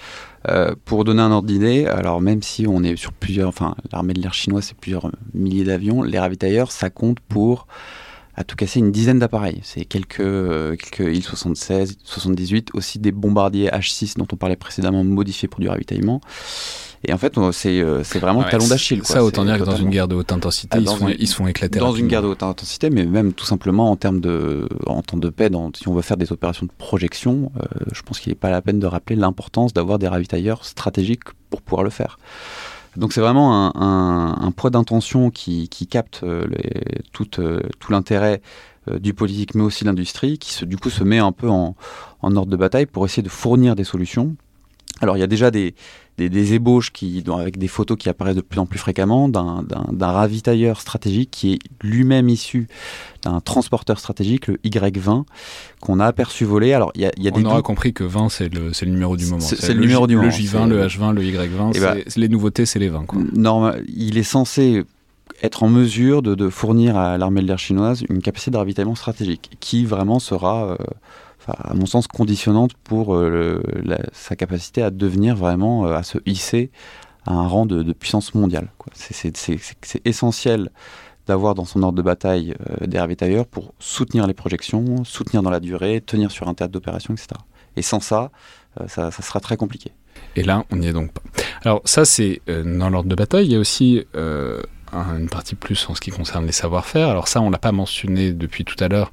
Euh, pour donner un ordre d'idée, alors même si on est sur plusieurs, enfin l'armée de l'air chinois c'est plusieurs milliers d'avions, les ravitailleurs ça compte pour à tout casser une dizaine d'appareils. C'est quelques, quelques Il-76, 78, aussi des bombardiers H-6 dont on parlait précédemment modifiés pour du ravitaillement. Et en fait, c'est euh, vraiment le talon d'Achille. Ça, autant dire que dans une guerre de haute intensité, ils, se font, ils, se font, éclater. Dans une guerre de haute intensité, mais même tout simplement en termes de, en temps de paix, dans, si on veut faire des opérations de projection, euh, je pense qu'il n'est pas la peine de rappeler l'importance d'avoir des ravitailleurs stratégiques pour pouvoir le faire. Donc c'est vraiment un, un, un poids d'intention qui, qui, capte euh, les, tout, tout l'intérêt du politique, mais aussi l'industrie, qui se, du coup se met un peu en, en ordre de bataille pour essayer de fournir des solutions. Alors il y a déjà des, des, ébauches qui, avec des photos qui apparaissent de plus en plus fréquemment d'un ravitailleur stratégique qui est lui-même issu d'un transporteur stratégique, le Y20, qu'on a aperçu voler. Alors, il y a, y a On aura compris que 20, c'est le, le, numéro du moment. C'est le, numéro du moment. Le J20, le H20, le Y20, eh ben, les nouveautés, c'est les 20. Quoi. il est censé être en mesure de, de fournir à l'armée de l'air chinoise une capacité de ravitaillement stratégique, qui vraiment sera... Euh, à mon sens, conditionnante pour euh, sa capacité à devenir vraiment, euh, à se hisser à un rang de, puissance mondiale. C'est essentiel d'avoir dans son ordre de bataille euh, des ravitailleurs pour soutenir les projections, soutenir dans la durée, tenir sur un théâtre d'opération, etc. Et sans ça, ça, sera très compliqué. Et là, on n'y est donc pas. Alors ça, c'est dans l'ordre de bataille. Il y a aussi une partie plus en ce qui concerne les savoir-faire. Alors ça, on l'a pas mentionné depuis tout à l'heure,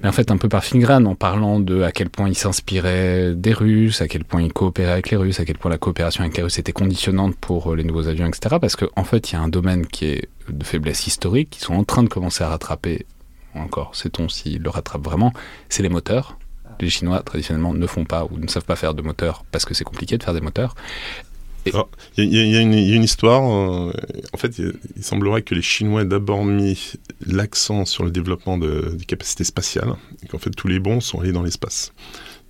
mais en fait un peu par filigrane, en parlant de à quel point il s'inspirait des Russes, à quel point il coopérait avec les Russes, à quel point la coopération avec les Russes était conditionnante pour euh, les nouveaux avions, etc. Parce qu'en en fait, il y a un domaine qui est de faiblesse historique, qui sont en train de commencer à rattraper, encore sait-on s'ils le rattrapent vraiment, c'est les moteurs. Les Chinois, traditionnellement, ne font pas ou ne savent pas faire de moteurs parce que c'est compliqué de faire des moteurs. Il y, a une histoire. Euh, en fait, il semblerait que les Chinois aient d'abord mis l'accent sur le développement de, des capacités spatiales, et qu'en fait tous les bons sont allés dans l'espace.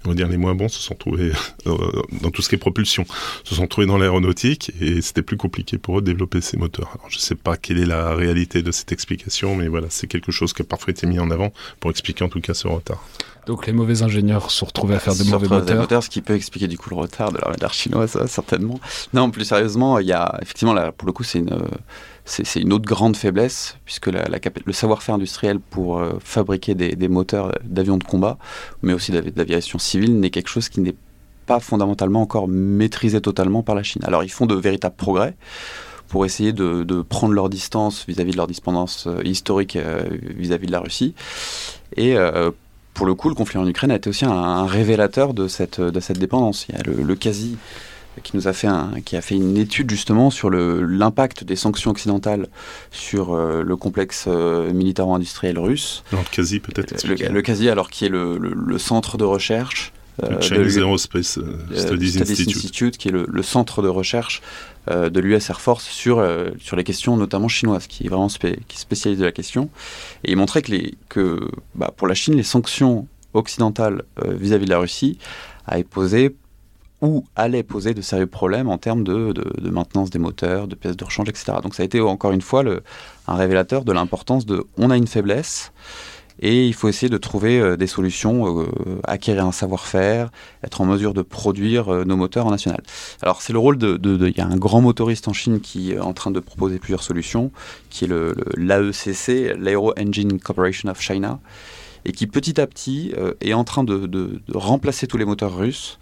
On va dire les moins bons se sont trouvés euh, dans tout ce qui est propulsion, se sont trouvés dans l'aéronautique et c'était plus compliqué pour eux de développer ces moteurs. Alors, je ne sais pas quelle est la réalité de cette explication, mais voilà, c'est quelque chose qui a parfois été mis en avant pour expliquer en tout cas ce retard. Donc les mauvais ingénieurs se sont retrouvés à faire de mauvais moteurs. moteurs. Ce qui peut expliquer du coup le retard de l'armée chinoise, certainement. Non, plus sérieusement, il y a effectivement, là, pour le coup, c'est une, c'est une autre grande faiblesse, puisque le savoir-faire industriel pour euh, fabriquer des, moteurs d'avions de combat, mais aussi d'aviation civile, n'est quelque chose qui n'est pas fondamentalement encore maîtrisé totalement par la Chine. Alors ils font de véritables progrès pour essayer de, prendre leur distance vis-à-vis de leur dépendance euh, historique euh, vis-à-vis -vis de la Russie. Et pour le coup, le conflit en Ukraine a été aussi un, révélateur de cette, dépendance. Il y a le, quasi qui nous a fait un, qui a fait une étude justement sur l'impact des sanctions occidentales sur euh, le complexe euh, militaro-industriel russe. le quasi peut-être. Le, quasi alors qui est le, le centre de recherche le Chinese Aerospace Studies, Institute. qui est le, centre de recherche euh, de l'US Air Force sur, euh, sur les questions notamment chinoises, qui est vraiment qui spécialise de la question. Et il montrait que, les, que bah, pour la Chine, les sanctions occidentales euh, vis-à-vis de la Russie avaient posé ou allaient poser de sérieux problèmes en termes de, maintenance des moteurs, de pièces de rechange, etc. Donc ça a été encore une fois le, un révélateur de l'importance de on a une faiblesse, et il faut essayer de trouver euh, des solutions, euh, acquérir un savoir-faire, être en mesure de produire euh, nos moteurs en national. Alors c'est le rôle de, il y a un grand motoriste en Chine qui est en train de proposer plusieurs solutions, qui est l'AECC, l'Aero Engine Corporation of China, et qui petit à petit est en train de remplacer tous les moteurs russes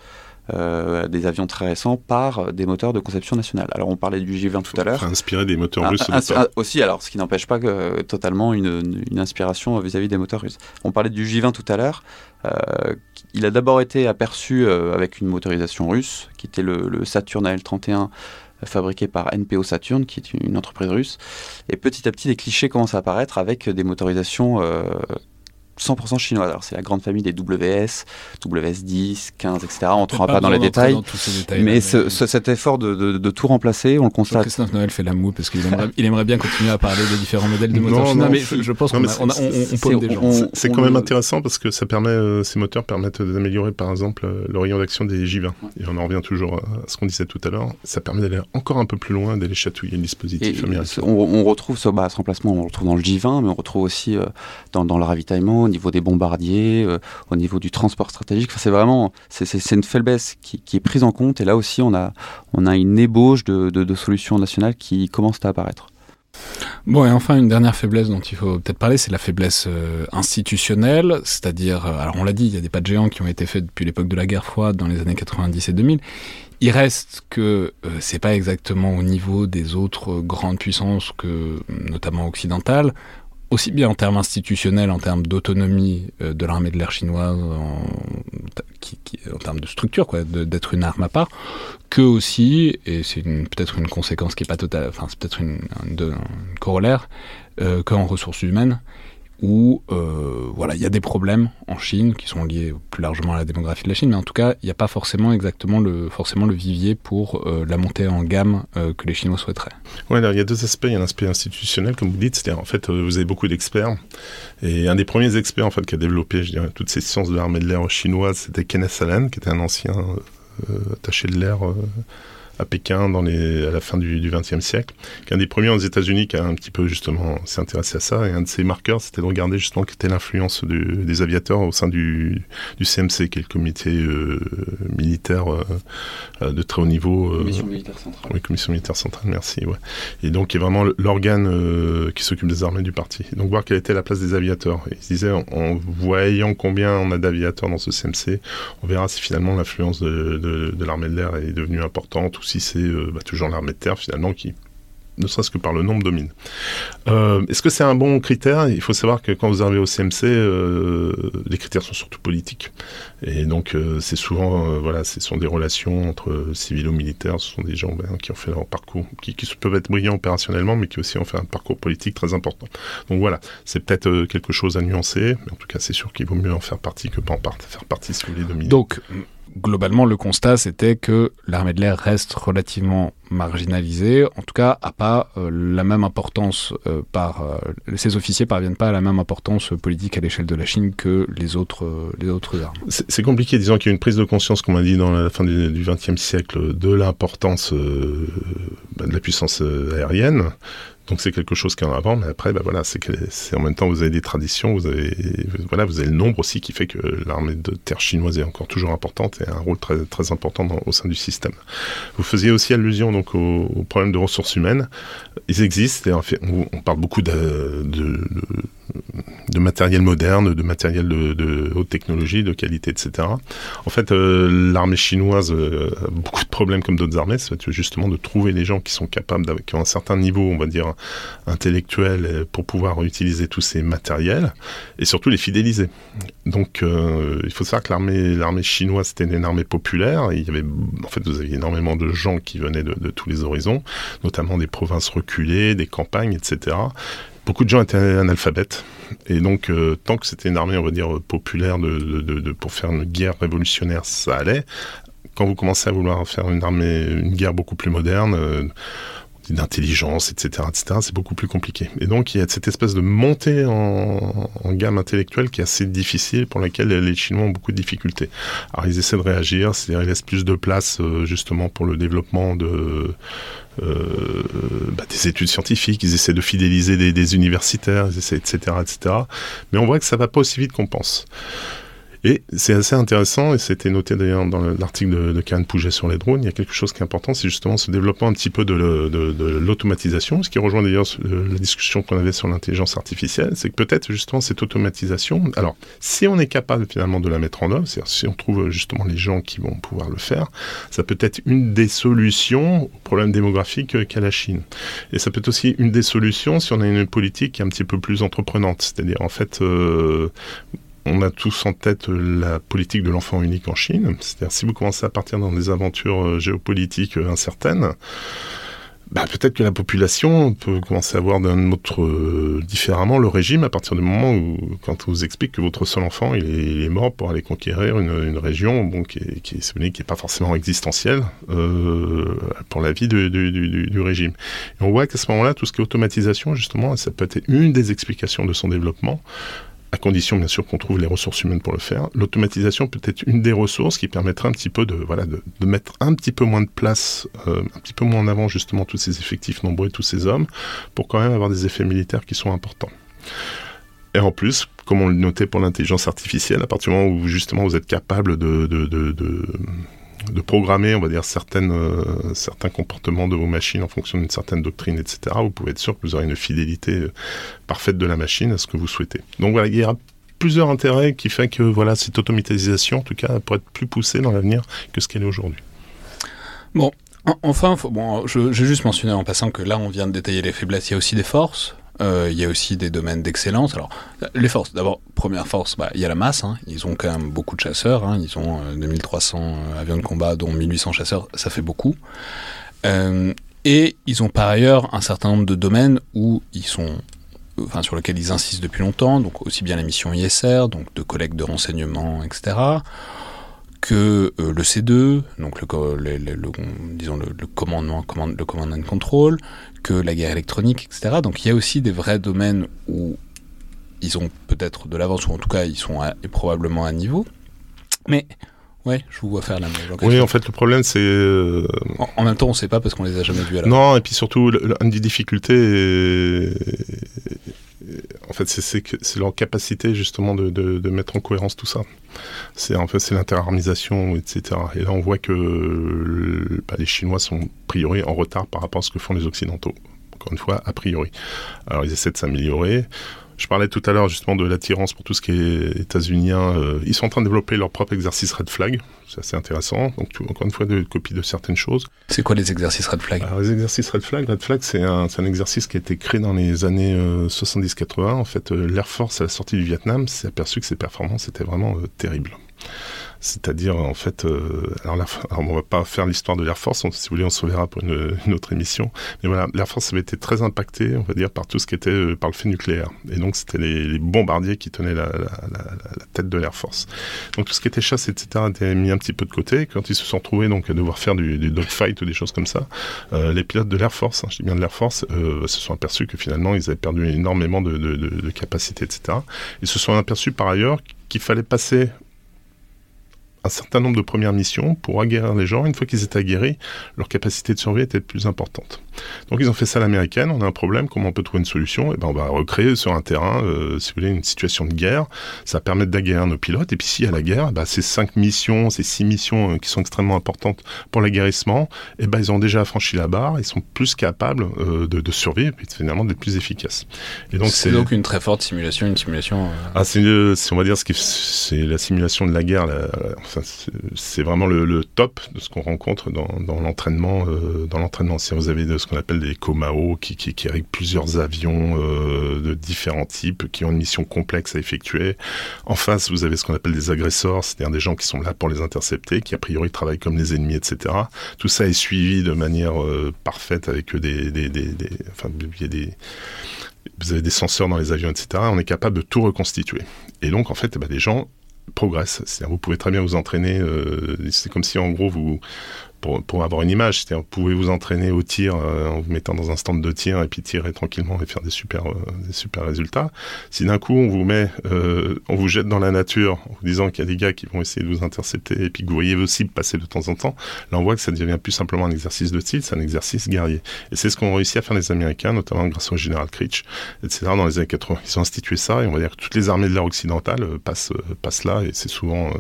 euh, des avions très récents par des moteurs de conception nationale. Alors on parlait du J-20 tout à l'heure. Inspiré des moteurs ah, russes. Ah, aussi, alors ce qui n'empêche pas que, totalement une, inspiration vis-à-vis des moteurs russes. On parlait du J-20 tout à l'heure. Euh, il a d'abord été aperçu euh, avec une motorisation russe, qui était le, Saturn AL-31 fabriqué par NPO Saturn, qui est une entreprise russe. Et petit à petit, des clichés commencent à apparaître avec des motorisations 100% chinoise. Alors, c'est la grande famille des WS, WS10, 15, etc. On ne rentrera pas, dans les détails. mais, cet effort de, tout remplacer, on le constate. Christophe Noël fait la moue parce qu'il aimerait, il aimerait bien continuer à parler des différents modèles de moteurs chinois, mais je pense qu'on on, des gens. C'est quand même intéressant parce que ça permet, euh, ces moteurs permettent d'améliorer, par exemple, euh, le rayon d'action des J20. Et on en revient toujours à ce qu'on disait tout à l'heure. Ça permet d'aller encore un peu plus loin, d'aller chatouiller le dispositif américain. On, retrouve ce, bah, ce remplacement, on le retrouve dans le J20, mais on retrouve aussi euh, dans, dans le ravitaillement, au niveau des bombardiers, euh, au niveau du transport stratégique. C'est vraiment c'est une faiblesse qui, est prise en compte. Et là aussi, on a, on a une ébauche de, solutions nationales qui commencent à apparaître. Bon, et enfin, une dernière faiblesse dont il faut peut-être parler, c'est la faiblesse euh, institutionnelle, c'est-à-dire, euh, alors on l'a dit, il y a des pas de géants qui ont été faits depuis l'époque de la guerre froide, dans les années 90 et 2000. Il reste que c'est pas exactement au niveau des autres grandes puissances que, notamment occidentales aussi bien en termes institutionnels, en termes d'autonomie euh, de l'armée de l'air chinoise, en, termes de structure, quoi, d'être une arme à part, que aussi, et c'est peut-être une conséquence qui est pas totale, enfin c'est peut-être une, corollaire, euh, qu'en ressources humaines, où euh, voilà, il y a des problèmes en Chine qui sont liés plus largement à la démographie de la Chine, mais en tout cas, il n'y a pas forcément exactement le, forcément le vivier pour euh, la montée en gamme euh, que les Chinois souhaiteraient. Oui, alors il y a deux aspects. Il y a un aspect institutionnel, comme vous dites, c'est-à-dire en fait, vous avez beaucoup d'experts. Et un des premiers experts en fait, qui a développé toutes ces sciences de l'armée de l'air chinoise, c'était Kenneth Allen, qui était un ancien attaché de l'air à Pékin dans les, à la fin du XXe siècle, qui est un des premiers aux États-Unis qui a un petit peu justement s'intéressé à ça. Et un de ses marqueurs, c'était de regarder justement quelle était l'influence des aviateurs au sein du, du CMC, qui est le comité euh, militaire euh, de très haut niveau. Euh, commission militaire centrale. Oui, commission militaire centrale, merci. Ouais. Et donc, qui est vraiment l'organe qui s'occupe des armées du parti. Donc, voir quelle était la place des aviateurs. Et il se disait, en, voyant combien on a d'aviateurs dans ce CMC, on verra si finalement l'influence de, de, de l'armée de l'air est devenue importante si c'est euh, bah, toujours l'armée de terre finalement qui ne serait-ce que par le nombre domine. Euh, Est-ce que c'est un bon critère? Il faut savoir que quand vous arrivez au CMC, euh, les critères sont surtout politiques. Et donc, euh, c'est souvent, voilà, ce sont des relations entre civils ou militaires. Ce sont des gens ben, qui ont fait leur parcours, qui, qui, peuvent être brillants opérationnellement, mais qui aussi ont fait un parcours politique très important. Donc voilà, c'est peut-être quelque chose à nuancer, mais en tout cas, c'est sûr qu'il vaut mieux en faire partie que pas en faire partie si vous voulez dominer. Donc, globalement, le constat, c'était que l'armée de l'air reste relativement marginalisée, en tout cas, a pas euh, la même importance euh, par... Euh, ces officiers parviennent pas à la même importance politique à l'échelle de la Chine que les autres, les autres armes. C'est compliqué, disons qu'il y a une prise de conscience, comme on a dit dans la fin du XXe siècle, de l'importance bah, de la puissance aérienne. Donc c'est quelque chose qu'il y en avant, mais après, bah voilà, c'est c'est en même temps vous avez des traditions, vous avez voilà, vous avez le nombre aussi qui fait que l'armée de terre chinoise est encore toujours importante et a un rôle très très important au sein du système. Vous faisiez aussi allusion donc aux, problèmes de ressources humaines. Ils existent et en fait, on, parle beaucoup de, de, de, matériel moderne, de matériel de, haute technologie, de qualité, etc. En fait, euh, l'armée chinoise euh, a beaucoup de problèmes comme d'autres armées, c'est justement de trouver les gens qui sont capables, qui ont un certain niveau, on va dire intellectuel, euh, pour pouvoir utiliser tous ces matériels et surtout les fidéliser. Donc, il faut savoir que l'armée, chinoise c'était une armée populaire. il y avait, en fait, vous aviez énormément de gens qui venaient de, de tous les horizons, notamment des provinces reculées, des campagnes, etc beaucoup de gens étaient analphabètes. Et donc, euh, tant que c'était une armée, on va dire, populaire de, pour faire une guerre révolutionnaire, ça allait. Quand vous commencez à vouloir faire une armée, une guerre beaucoup plus moderne, euh, d'intelligence, etc., etc., c'est beaucoup plus compliqué. Et donc, il y a cette espèce de montée en, gamme intellectuelle qui est assez difficile, pour laquelle les Chinois ont beaucoup de difficultés. Alors, ils essaient de réagir, c'est-à-dire ils laissent plus de place, euh, justement, pour le développement de euh, bah, des études scientifiques, ils essaient de fidéliser des, universitaires, ils essaient, etc., etc. Mais on voit que ça va pas aussi vite qu'on pense. Et c'est assez intéressant, et c'était noté d'ailleurs dans l'article de, de Karen Pouget sur les drones, il y a quelque chose qui est important, c'est justement ce développement un petit peu de, l'automatisation, ce qui rejoint d'ailleurs la discussion qu'on avait sur l'intelligence artificielle, c'est que peut-être justement cette automatisation, alors si on est capable finalement de la mettre en œuvre, c'est-à-dire si on trouve justement les gens qui vont pouvoir le faire, ça peut être une des solutions au problème démographique qu'a la Chine. Et ça peut être aussi une des solutions si on a une politique qui est un petit peu plus entreprenante, c'est-à-dire en fait, euh, on a tous en tête la politique de l'enfant unique en Chine. C'est-à-dire si vous commencez à partir dans des aventures euh, géopolitiques euh, incertaines, bah, peut-être que la population peut commencer à voir d'un autre euh, différemment le régime à partir du moment où, quand on vous explique que votre seul enfant il est, mort pour aller conquérir une, région bon, qui n'est qui, qui est pas forcément existentielle euh, pour la vie du, régime. On voit qu'à ce moment-là, tout ce qui est automatisation, justement, ça peut être une des explications de son développement à condition bien sûr qu'on trouve les ressources humaines pour le faire. L'automatisation peut être une des ressources qui permettra un petit peu de, voilà, de, mettre un petit peu moins de place, euh, un petit peu moins en avant justement tous ces effectifs nombreux et tous ces hommes, pour quand même avoir des effets militaires qui sont importants. Et en plus, comme on le notait pour l'intelligence artificielle, à partir du moment où justement vous êtes capable de, de programmer, on va dire, euh, certains comportements de vos machines en fonction d'une certaine doctrine, etc., vous pouvez être sûr que vous aurez une fidélité euh, parfaite de la machine à ce que vous souhaitez. Donc voilà, il y aura plusieurs intérêts qui fait que voilà, cette automatisation, en tout cas, pourrait être plus poussée dans l'avenir que ce qu'elle est aujourd'hui. Bon, enfin, bon, j'ai juste mentionné en passant que là, on vient de détailler les faiblesses, il y a aussi des forces. Euh, il y a aussi des domaines d'excellence. Alors, les forces, d'abord, première force, bah, il y a la masse. Hein. Ils ont quand même beaucoup de chasseurs. Hein. Ils ont 2300 euh, euh, avions de combat, dont 1800 chasseurs. Ça fait beaucoup. et ils ont par ailleurs un certain nombre de domaines où ils sont enfin sur lesquels ils insistent depuis longtemps, donc aussi bien la mission ISR, donc de collecte de renseignements, etc., que le C2, donc le, disons le, commandement, le command and control, que la guerre électronique, etc. Donc il y a aussi des vrais domaines où ils ont peut-être de l'avance, ou en tout cas ils sont probablement à niveau. Mais ouais, je vous vois faire la même. Oui, en fait, le problème, c'est. Euh, en, même temps, on ne sait pas parce qu'on les a jamais vus à la Non, et puis surtout, une des difficultés, en fait, c'est leur capacité justement de, mettre en cohérence tout ça. C'est en fait c'est l'interarmisation, etc. Et là, on voit que bah, les Chinois sont a priori en retard par rapport à ce que font les Occidentaux. Encore une fois, a priori. Alors, ils essaient de s'améliorer. Je parlais tout à l'heure justement de l'attirance pour tout ce qui est états-unien. Euh, ils sont en train de développer leur propre exercice Red Flag. C'est assez intéressant. Donc, encore une fois, de copie de certaines choses. C'est quoi les exercices Red Flag? Alors, Les exercices Red Flag, Red Flag, c'est un, un, exercice qui a été créé dans les années 70-80. Euh, en fait, euh, l'Air Force, à la sortie du Vietnam, s'est aperçu que ses performances étaient vraiment terribles. C'est-à-dire, en fait, euh, alors, la, on va pas faire l'histoire de l'Air Force, si vous voulez, on se reverra pour une, autre émission. Mais voilà, l'Air Force avait été très impacté, on va dire, par tout ce qui était euh, par le fait nucléaire. Et donc, c'était les, bombardiers qui tenaient la, tête de l'Air Force. Donc, tout ce qui était chasse, etc., était mis un petit peu de côté. Quand ils se sont retrouvés donc à devoir faire du, dogfight ou des choses comme ça, euh, les pilotes de l'Air Force, hein, je dis bien de l'Air Force, se sont aperçus que finalement, ils avaient perdu énormément de, de, de capacité, etc. Ils se sont aperçus par ailleurs qu'il fallait passer un certain nombre de premières missions pour aguerrir les gens. Une fois qu'ils étaient aguerris, leur capacité de survie était plus importante. Donc ils ont fait ça à l'américaine. On a un problème, comment on peut trouver une solution? Et eh ben on va recréer sur un terrain, euh, si vous voulez, une situation de guerre. Ça permet d'aguerrir nos pilotes. Et puis s'il y a la guerre, bah, ces cinq missions, ces six missions euh, qui sont extrêmement importantes pour l'aguerrissement, et eh ben ils ont déjà franchi la barre. Ils sont plus capables euh, de, survivre et finalement d'être plus efficaces. Et donc c'est donc une très forte simulation, une simulation. Ah c'est on va dire ce qui c'est la simulation de la guerre. La, c'est vraiment le, top de ce qu'on rencontre dans, l'entraînement. Euh, dans l'entraînement, si vous avez ce qu'on appelle des Komao qui, qui, qui plusieurs avions euh, de différents types, qui ont une mission complexe à effectuer. En face, vous avez ce qu'on appelle des agresseurs, c'est-à-dire des gens qui sont là pour les intercepter, qui a priori travaillent comme les ennemis, etc. Tout ça est suivi de manière euh, parfaite avec des, enfin, il y des vous avez des senseurs dans les avions, etc. On est capable de tout reconstituer. Et donc, en fait, eh ben, les gens progresse. Vous pouvez très bien vous entraîner. Euh, c'est comme si en gros vous pour, avoir une image. C'est-à-dire, vous pouvez vous entraîner au tir euh, en vous mettant dans un stand de tir et puis tirer tranquillement et faire des super, euh, des super résultats. Si d'un coup on vous met, euh, on vous jette dans la nature en vous disant qu'il y a des gars qui vont essayer de vous intercepter et puis que vous voyez vos cibles passer de temps en temps, là on voit que ça devient plus simplement un exercice de style, c'est un exercice guerrier. Et c'est ce qu'ont réussi à faire les Américains, notamment grâce au général Creech, etc. dans les années 80. Ils ont institué ça et on va dire que toutes les armées de l'ère occidentale passent, passent là et c'est souvent,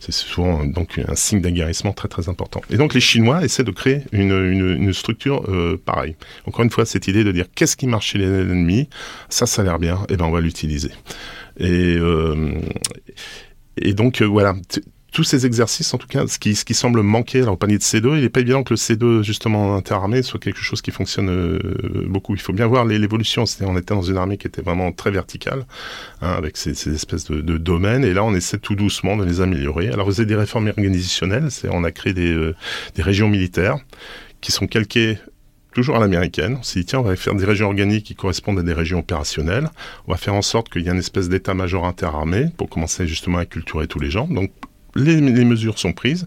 c'est souvent donc un signe d'aguerrissement très très important. Et donc les Chinois essaient de créer une, structure euh, pareille. Encore une fois, cette idée de dire qu'est-ce qui marche chez l'ennemi, ça, ça a l'air bien, et ben on va l'utiliser. Et, euh, et donc euh, voilà, tous ces exercices, en tout cas, ce qui, ce qui semble manquer alors, au panier de C2, il n'est pas évident que le C2, justement, interarmé, soit quelque chose qui fonctionne euh, beaucoup. Il faut bien voir l'évolution. On était dans une armée qui était vraiment très verticale, hein, avec ces, ces, espèces de, domaines, et là, on essaie tout doucement de les améliorer. Alors, vous avez des réformes organisationnelles, on a créé des, euh, des régions militaires qui sont calquées toujours à l'américaine. On s'est dit, tiens, on va faire des régions organiques qui correspondent à des régions opérationnelles. On va faire en sorte qu'il y ait une espèce d'état-major interarmé pour commencer justement à culturer tous les gens. Donc, les, mesures sont prises.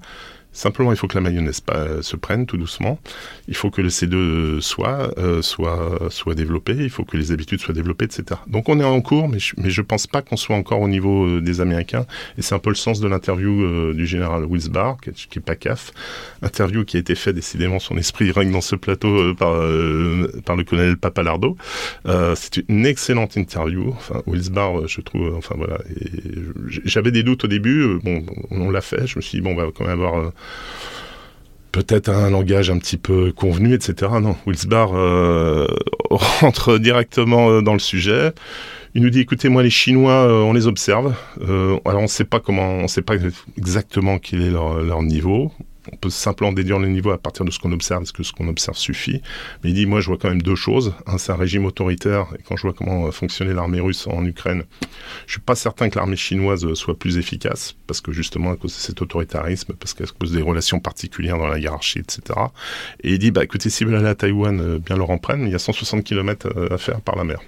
Simplement, il faut que la mayonnaise se prenne tout doucement. Il faut que le C2 soit, euh, soit, soit développé. Il faut que les habitudes soient développées, etc. Donc, on est en cours, mais je, mais je pense pas qu'on soit encore au niveau euh, des Américains. Et c'est un peu le sens de l'interview euh, du général Wilsbar, qui, qui est pas CAF. Interview qui a été fait, décidément, son esprit règne dans ce plateau par, par le colonel Papalardo. c'est une excellente interview. Enfin, je trouve, enfin voilà. J'avais des doutes au début. bon, on l'a fait. Je me suis dit, bon, on va quand même avoir peut-être un langage un petit peu convenu, etc. Non, Wilsbar euh, rentre directement euh, dans le sujet. Il nous dit écoutez, moi les Chinois, euh, on les observe. alors on ne sait pas comment, on sait pas exactement quel est leur, leur niveau on peut simplement déduire le niveau à partir de ce qu'on observe, parce que ce qu'on observe suffit. Mais il dit, moi, je vois quand même deux choses. Un, c'est un régime autoritaire, et quand je vois comment fonctionnait l'armée russe en Ukraine, je suis pas certain que l'armée chinoise soit plus efficace, parce que justement, à cause de cet autoritarisme, parce qu'à cause des relations particulières dans la hiérarchie, etc. Et il dit, bah, écoutez, si vous aller à Taïwan, euh, bien leur en il y a 160 km euh, à faire par la mer.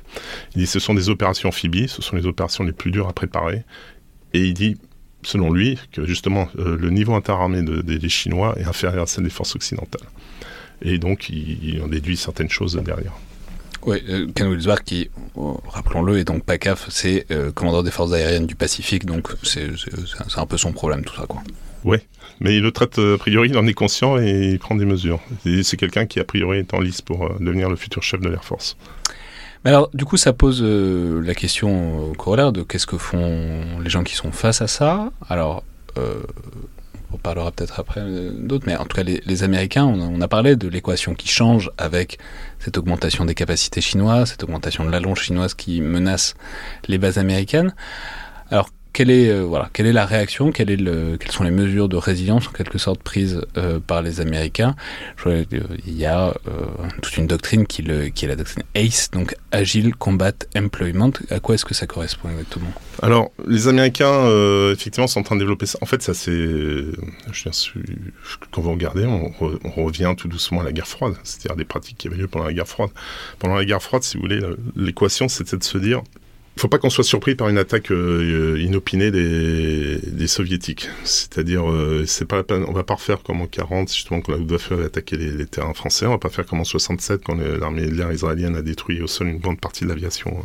Il dit, ce sont des opérations amphibies, ce sont les opérations les plus dures à préparer. Et il dit, selon lui, que justement euh, le niveau interarmé des Chinois est inférieur à celle des forces occidentales. Et donc, il, en déduit certaines choses derrière. Oui, euh, Ken qui, oh, rappelons-le, est donc PACAF, c'est euh, commandant des forces aériennes du Pacifique, donc c'est un peu son problème tout ça, quoi. Oui, mais il le traite, a priori, il en est conscient et il prend des mesures. C'est quelqu'un qui, a priori, est en lice pour devenir le futur chef de l'Air Force. Mais alors, du coup, ça pose euh, la question corollaire de qu'est-ce que font les gens qui sont face à ça. Alors, euh, on parlera peut-être après d'autres, mais en tout cas, les, Américains, on a, parlé de l'équation qui change avec cette augmentation des capacités chinoises, cette augmentation de l'allonge chinoise qui menace les bases américaines. Alors, quelle est, euh, voilà, quelle est la réaction Quelles sont les mesures de résilience en quelque sorte prises euh, par les Américains? Euh, Il y a toute une doctrine qui, est la doctrine ACE, donc Agile Combat Employment. À quoi est-ce que ça correspond exactement? Alors, les Américains, effectivement, sont en train de développer ça. En fait, ça c'est... Quand vous regardez, on, revient tout doucement à la guerre froide, c'est-à-dire des pratiques qui avaient lieu pendant la guerre froide. Pendant la guerre froide, si vous voulez, l'équation, c'était de se dire faut pas qu'on soit surpris par une attaque euh, inopinée des, des soviétiques. C'est-à-dire, euh, c'est pas la peine, on va pas refaire comme en 40, justement, quand la Luftwaffe avait attaqué les, les, terrains français. On va pas faire comme en 67, quand l'armée de l'air israélienne a détruit au sol une grande partie de l'aviation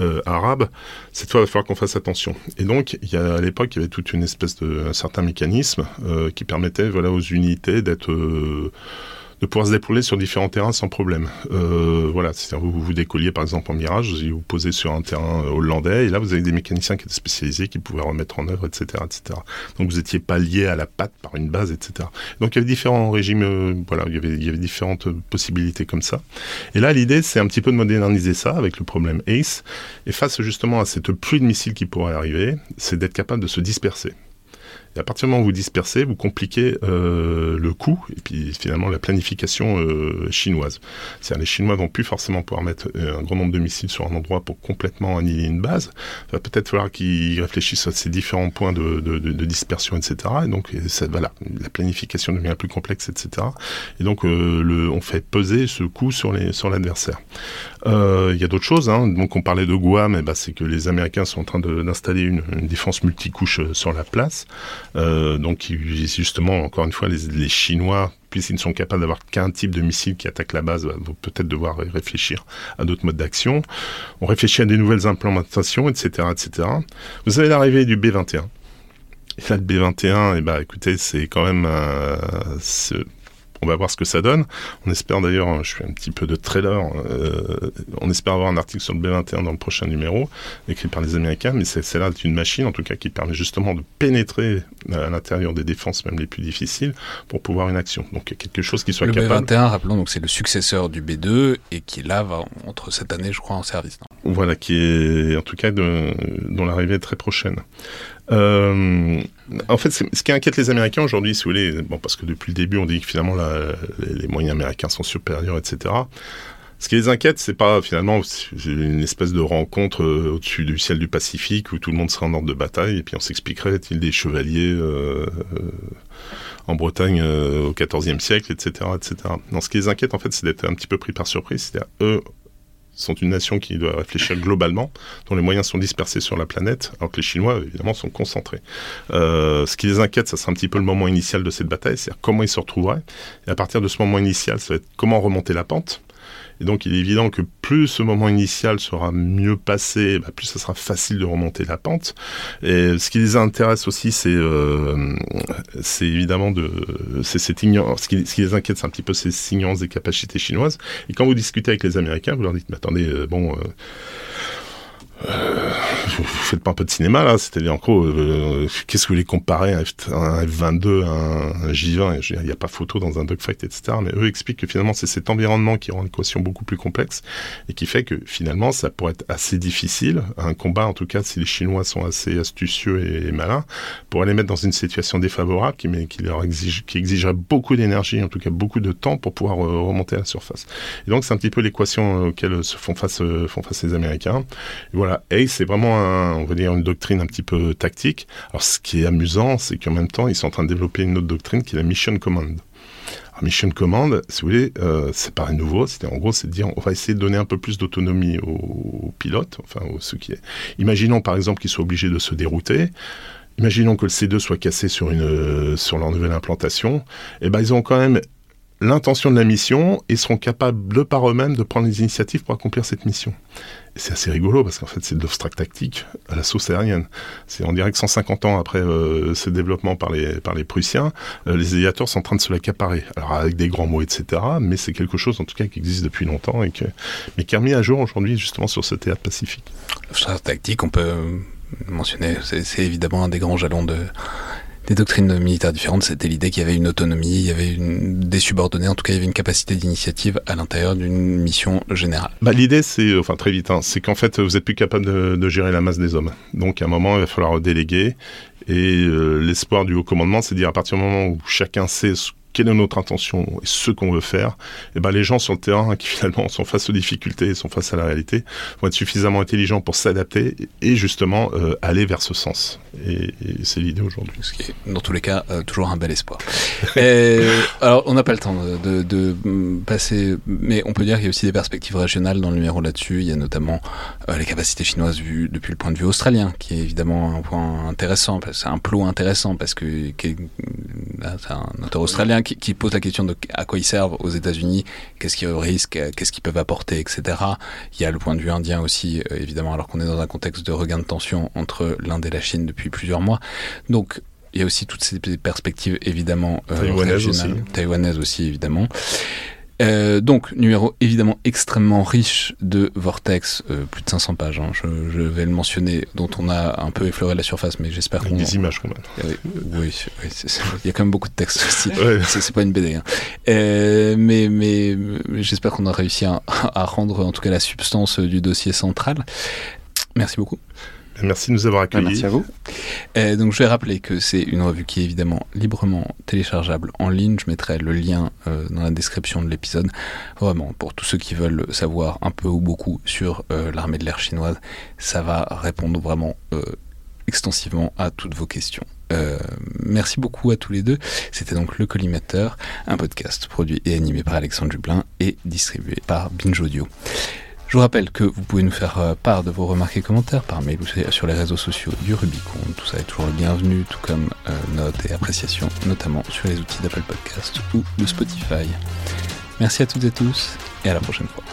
euh, arabe. Cette fois, il va falloir qu'on fasse attention. Et donc, il y a, à l'époque, il y avait toute une espèce de, un certain mécanisme qui permettait, voilà, aux unités d'être de pouvoir se déployer sur différents terrains sans problème. Euh, voilà, c'est-à-dire vous vous décolliez par exemple en Mirage, vous vous posez sur un terrain euh, hollandais, et là vous avez des mécaniciens qui étaient spécialisés, qui pouvaient remettre en œuvre, etc., etc. Donc vous n'étiez pas lié à la patte par une base, etc. Donc il y avait différents régimes, euh, voilà, il y, avait, il y avait différentes possibilités comme ça. Et là l'idée c'est un petit peu de moderniser ça avec le problème ACE, et face justement à cette pluie de missiles qui pourrait arriver, c'est d'être capable de se disperser. Et à partir du moment où vous dispersez, vous compliquez euh, le coût et puis finalement la planification euh, chinoise. C'est-à-dire les Chinois vont plus forcément pouvoir mettre euh, un grand nombre de missiles sur un endroit pour complètement annihiler une base. Il va peut-être falloir qu'ils réfléchissent à ces différents points de, dispersion, etc. Et donc voilà, la planification devient plus complexe, etc. Et donc on fait peser ce coût sur l'adversaire. Il y a d'autres choses. Hein. Donc on parlait de Guam, eh ben, c'est que les Américains sont en train d'installer une, une défense multicouche sur la place. Euh, donc justement, encore une fois, les, Chinois, puisqu'ils ne sont capables d'avoir qu'un type de missile qui attaque la base, vont peut-être devoir réfléchir à d'autres modes d'action. On réfléchit à des nouvelles implémentations, etc., etc. Vous avez l'arrivée du B-21. Et là, le B-21, eh ben, écoutez, c'est quand même euh, on va voir ce que ça donne. On espère d'ailleurs, je fais un petit peu de trailer, euh, on espère avoir un article sur le B21 dans le prochain numéro, écrit par les Américains, mais c'est là une machine en tout cas qui permet justement de pénétrer à l'intérieur des défenses même les plus difficiles pour pouvoir une action. Donc quelque chose qui soit le capable. Le B21, rappelons, donc c'est le successeur du B2 et qui là va entre cette année, je crois, en service. voilà, qui est en tout cas de, dont l'arrivée est très prochaine. Euh, en fait, ce qui inquiète les Américains aujourd'hui, si vous voulez, bon, parce que depuis le début, on dit que finalement les, moyens américains sont supérieurs, etc. Ce qui les inquiète, c'est pas finalement une espèce de rencontre euh, au-dessus du ciel du Pacifique où tout le monde serait en ordre de bataille et puis on s'expliquerait est-il des chevaliers euh, en Bretagne au XIVe siècle, etc., etc. Non, ce qui les inquiète en fait, c'est d'être un petit peu pris par surprise. C'est-à-dire eux sont une nation qui doit réfléchir globalement, dont les moyens sont dispersés sur la planète, alors que les Chinois, évidemment, sont concentrés. Euh, ce qui les inquiète, ça sera un petit peu le moment initial de cette bataille, c'est-à-dire comment ils se retrouveraient. Et à partir de ce moment initial, ça va être comment remonter la pente. Et donc, il est évident que plus ce moment initial sera mieux passé, bah, plus ça sera facile de remonter la pente. Et ce qui les intéresse aussi, c'est euh, évidemment de c'est cette ignorance. Ce qui, ce qui les inquiète, c'est un petit peu ces ignorances des capacités chinoises. Et quand vous discutez avec les Américains, vous leur dites, mais attendez, euh, bon. Euh, euh, vous faites pas un peu de cinéma là, c'est-à-dire en gros, euh, qu'est-ce que vous voulez comparer un, F, un F22 un, J20 Il n'y a pas photo dans un dogfight, etc. Mais eux expliquent que finalement c'est cet environnement qui rend l'équation beaucoup plus complexe et qui fait que finalement ça pourrait être assez difficile, un combat en tout cas si les Chinois sont assez astucieux et, malins, pour les mettre dans une situation défavorable qui, mais, qui leur exige, qui exigerait beaucoup d'énergie, en tout cas beaucoup de temps pour pouvoir euh, remonter à la surface. Et donc c'est un petit peu l'équation auquel se font face, font face les Américains. Voilà voilà, c'est vraiment, une doctrine un petit peu tactique. Alors, ce qui est amusant, c'est qu'en même temps, ils sont en train de développer une autre doctrine qui est la Mission Command. Mission Command, si vous voulez, euh, c'est pas nouveau. C'était en gros, c'est de dire, on va essayer de donner un peu plus d'autonomie aux, pilotes, enfin, aux, ceux qui. Imaginons par exemple qu'ils soient obligés de se dérouter. Imaginons que le C2 soit cassé sur une sur leur nouvelle implantation. Eh ben, ils ont quand même l'intention de la mission et seront capables de par eux-mêmes de prendre les initiatives pour accomplir cette mission. C'est assez rigolo parce qu'en fait c'est de l'obstract tactique à la sauce aérienne. C'est on dirait que 150 ans après euh, ce développement par les par les Prussiens, euh, les aviateurs sont en train de se l'accaparer. Alors avec des grands mots etc. Mais c'est quelque chose en tout cas qui existe depuis longtemps et que mais qui est remis à jour aujourd'hui justement sur ce théâtre pacifique. L'obstract tactique, on peut mentionner, c'est évidemment un des grands jalons de des doctrines militaires différentes, c'était l'idée qu'il y avait une autonomie, il y avait une, des subordonnés, en tout cas il y avait une capacité d'initiative à l'intérieur d'une mission générale. Bah, l'idée c'est, enfin très vite, hein, c'est qu'en fait vous êtes plus capable de, de, gérer la masse des hommes. Donc à un moment il va falloir déléguer. Et euh, l'espoir du haut commandement, c'est de dire à partir du moment où chacun sait ce quelle est notre intention et ce qu'on veut faire, et eh ben les gens sur le terrain qui finalement sont face aux difficultés, sont face à la réalité, vont être suffisamment intelligents pour s'adapter et justement euh, aller vers ce sens. Et, c'est l'idée aujourd'hui. Ce qui est, dans tous les cas, euh, toujours un bel espoir. Euh, alors, on n'a pas le temps de, de, passer, mais on peut dire qu'il y a aussi des perspectives régionales dans le numéro là-dessus. Il y a notamment les capacités chinoises vues depuis le point de vue australien, qui est évidemment un point intéressant, c'est un plot intéressant parce que c'est un auteur australien qui, pose la question de à quoi ils servent aux États-Unis, qu'est-ce qu'ils risquent, qu'est-ce qu'ils peuvent apporter, etc. Il y a le point de vue indien aussi, euh, évidemment, alors qu'on est dans un contexte de regain de tension entre l'Inde et la Chine depuis plusieurs mois. Donc, il y a aussi toutes ces perspectives évidemment euh, taïwanaises aussi. taïwanaises aussi évidemment. Euh, donc, numéro évidemment extrêmement riche de Vortex, euh, plus de 500 pages, hein, je, je, vais le mentionner, dont on a un peu effleuré la surface, mais j'espère qu'on... Des images quand même. Euh, oui, oui il y a quand même beaucoup de textes aussi, c'est pas une BD. Hein. Euh, mais mais, mais j'espère qu'on a réussi à, à rendre en tout cas la substance du dossier central. Merci beaucoup. Merci de nous avoir accueillis. Merci à vous. Euh, donc je vais rappeler que c'est une revue qui est évidemment librement téléchargeable en ligne. Je mettrai le lien euh, dans la description de l'épisode. Vraiment, pour tous ceux qui veulent savoir un peu ou beaucoup sur euh, l'armée de l'air chinoise, ça va répondre vraiment extensivement à toutes vos questions. merci beaucoup à tous les deux. C'était donc Le Collimateur, un podcast produit et animé par Alexandre Dublin et distribué par Binge Audio. Je vous rappelle que vous pouvez nous faire euh, part de vos remarques et commentaires par mail ou sur les réseaux sociaux du Rubicon. Tout ça est toujours le bienvenu, tout comme euh, notes et appréciations, notamment sur les outils d'Apple Podcast ou de Spotify. Merci à toutes et tous et à la prochaine fois.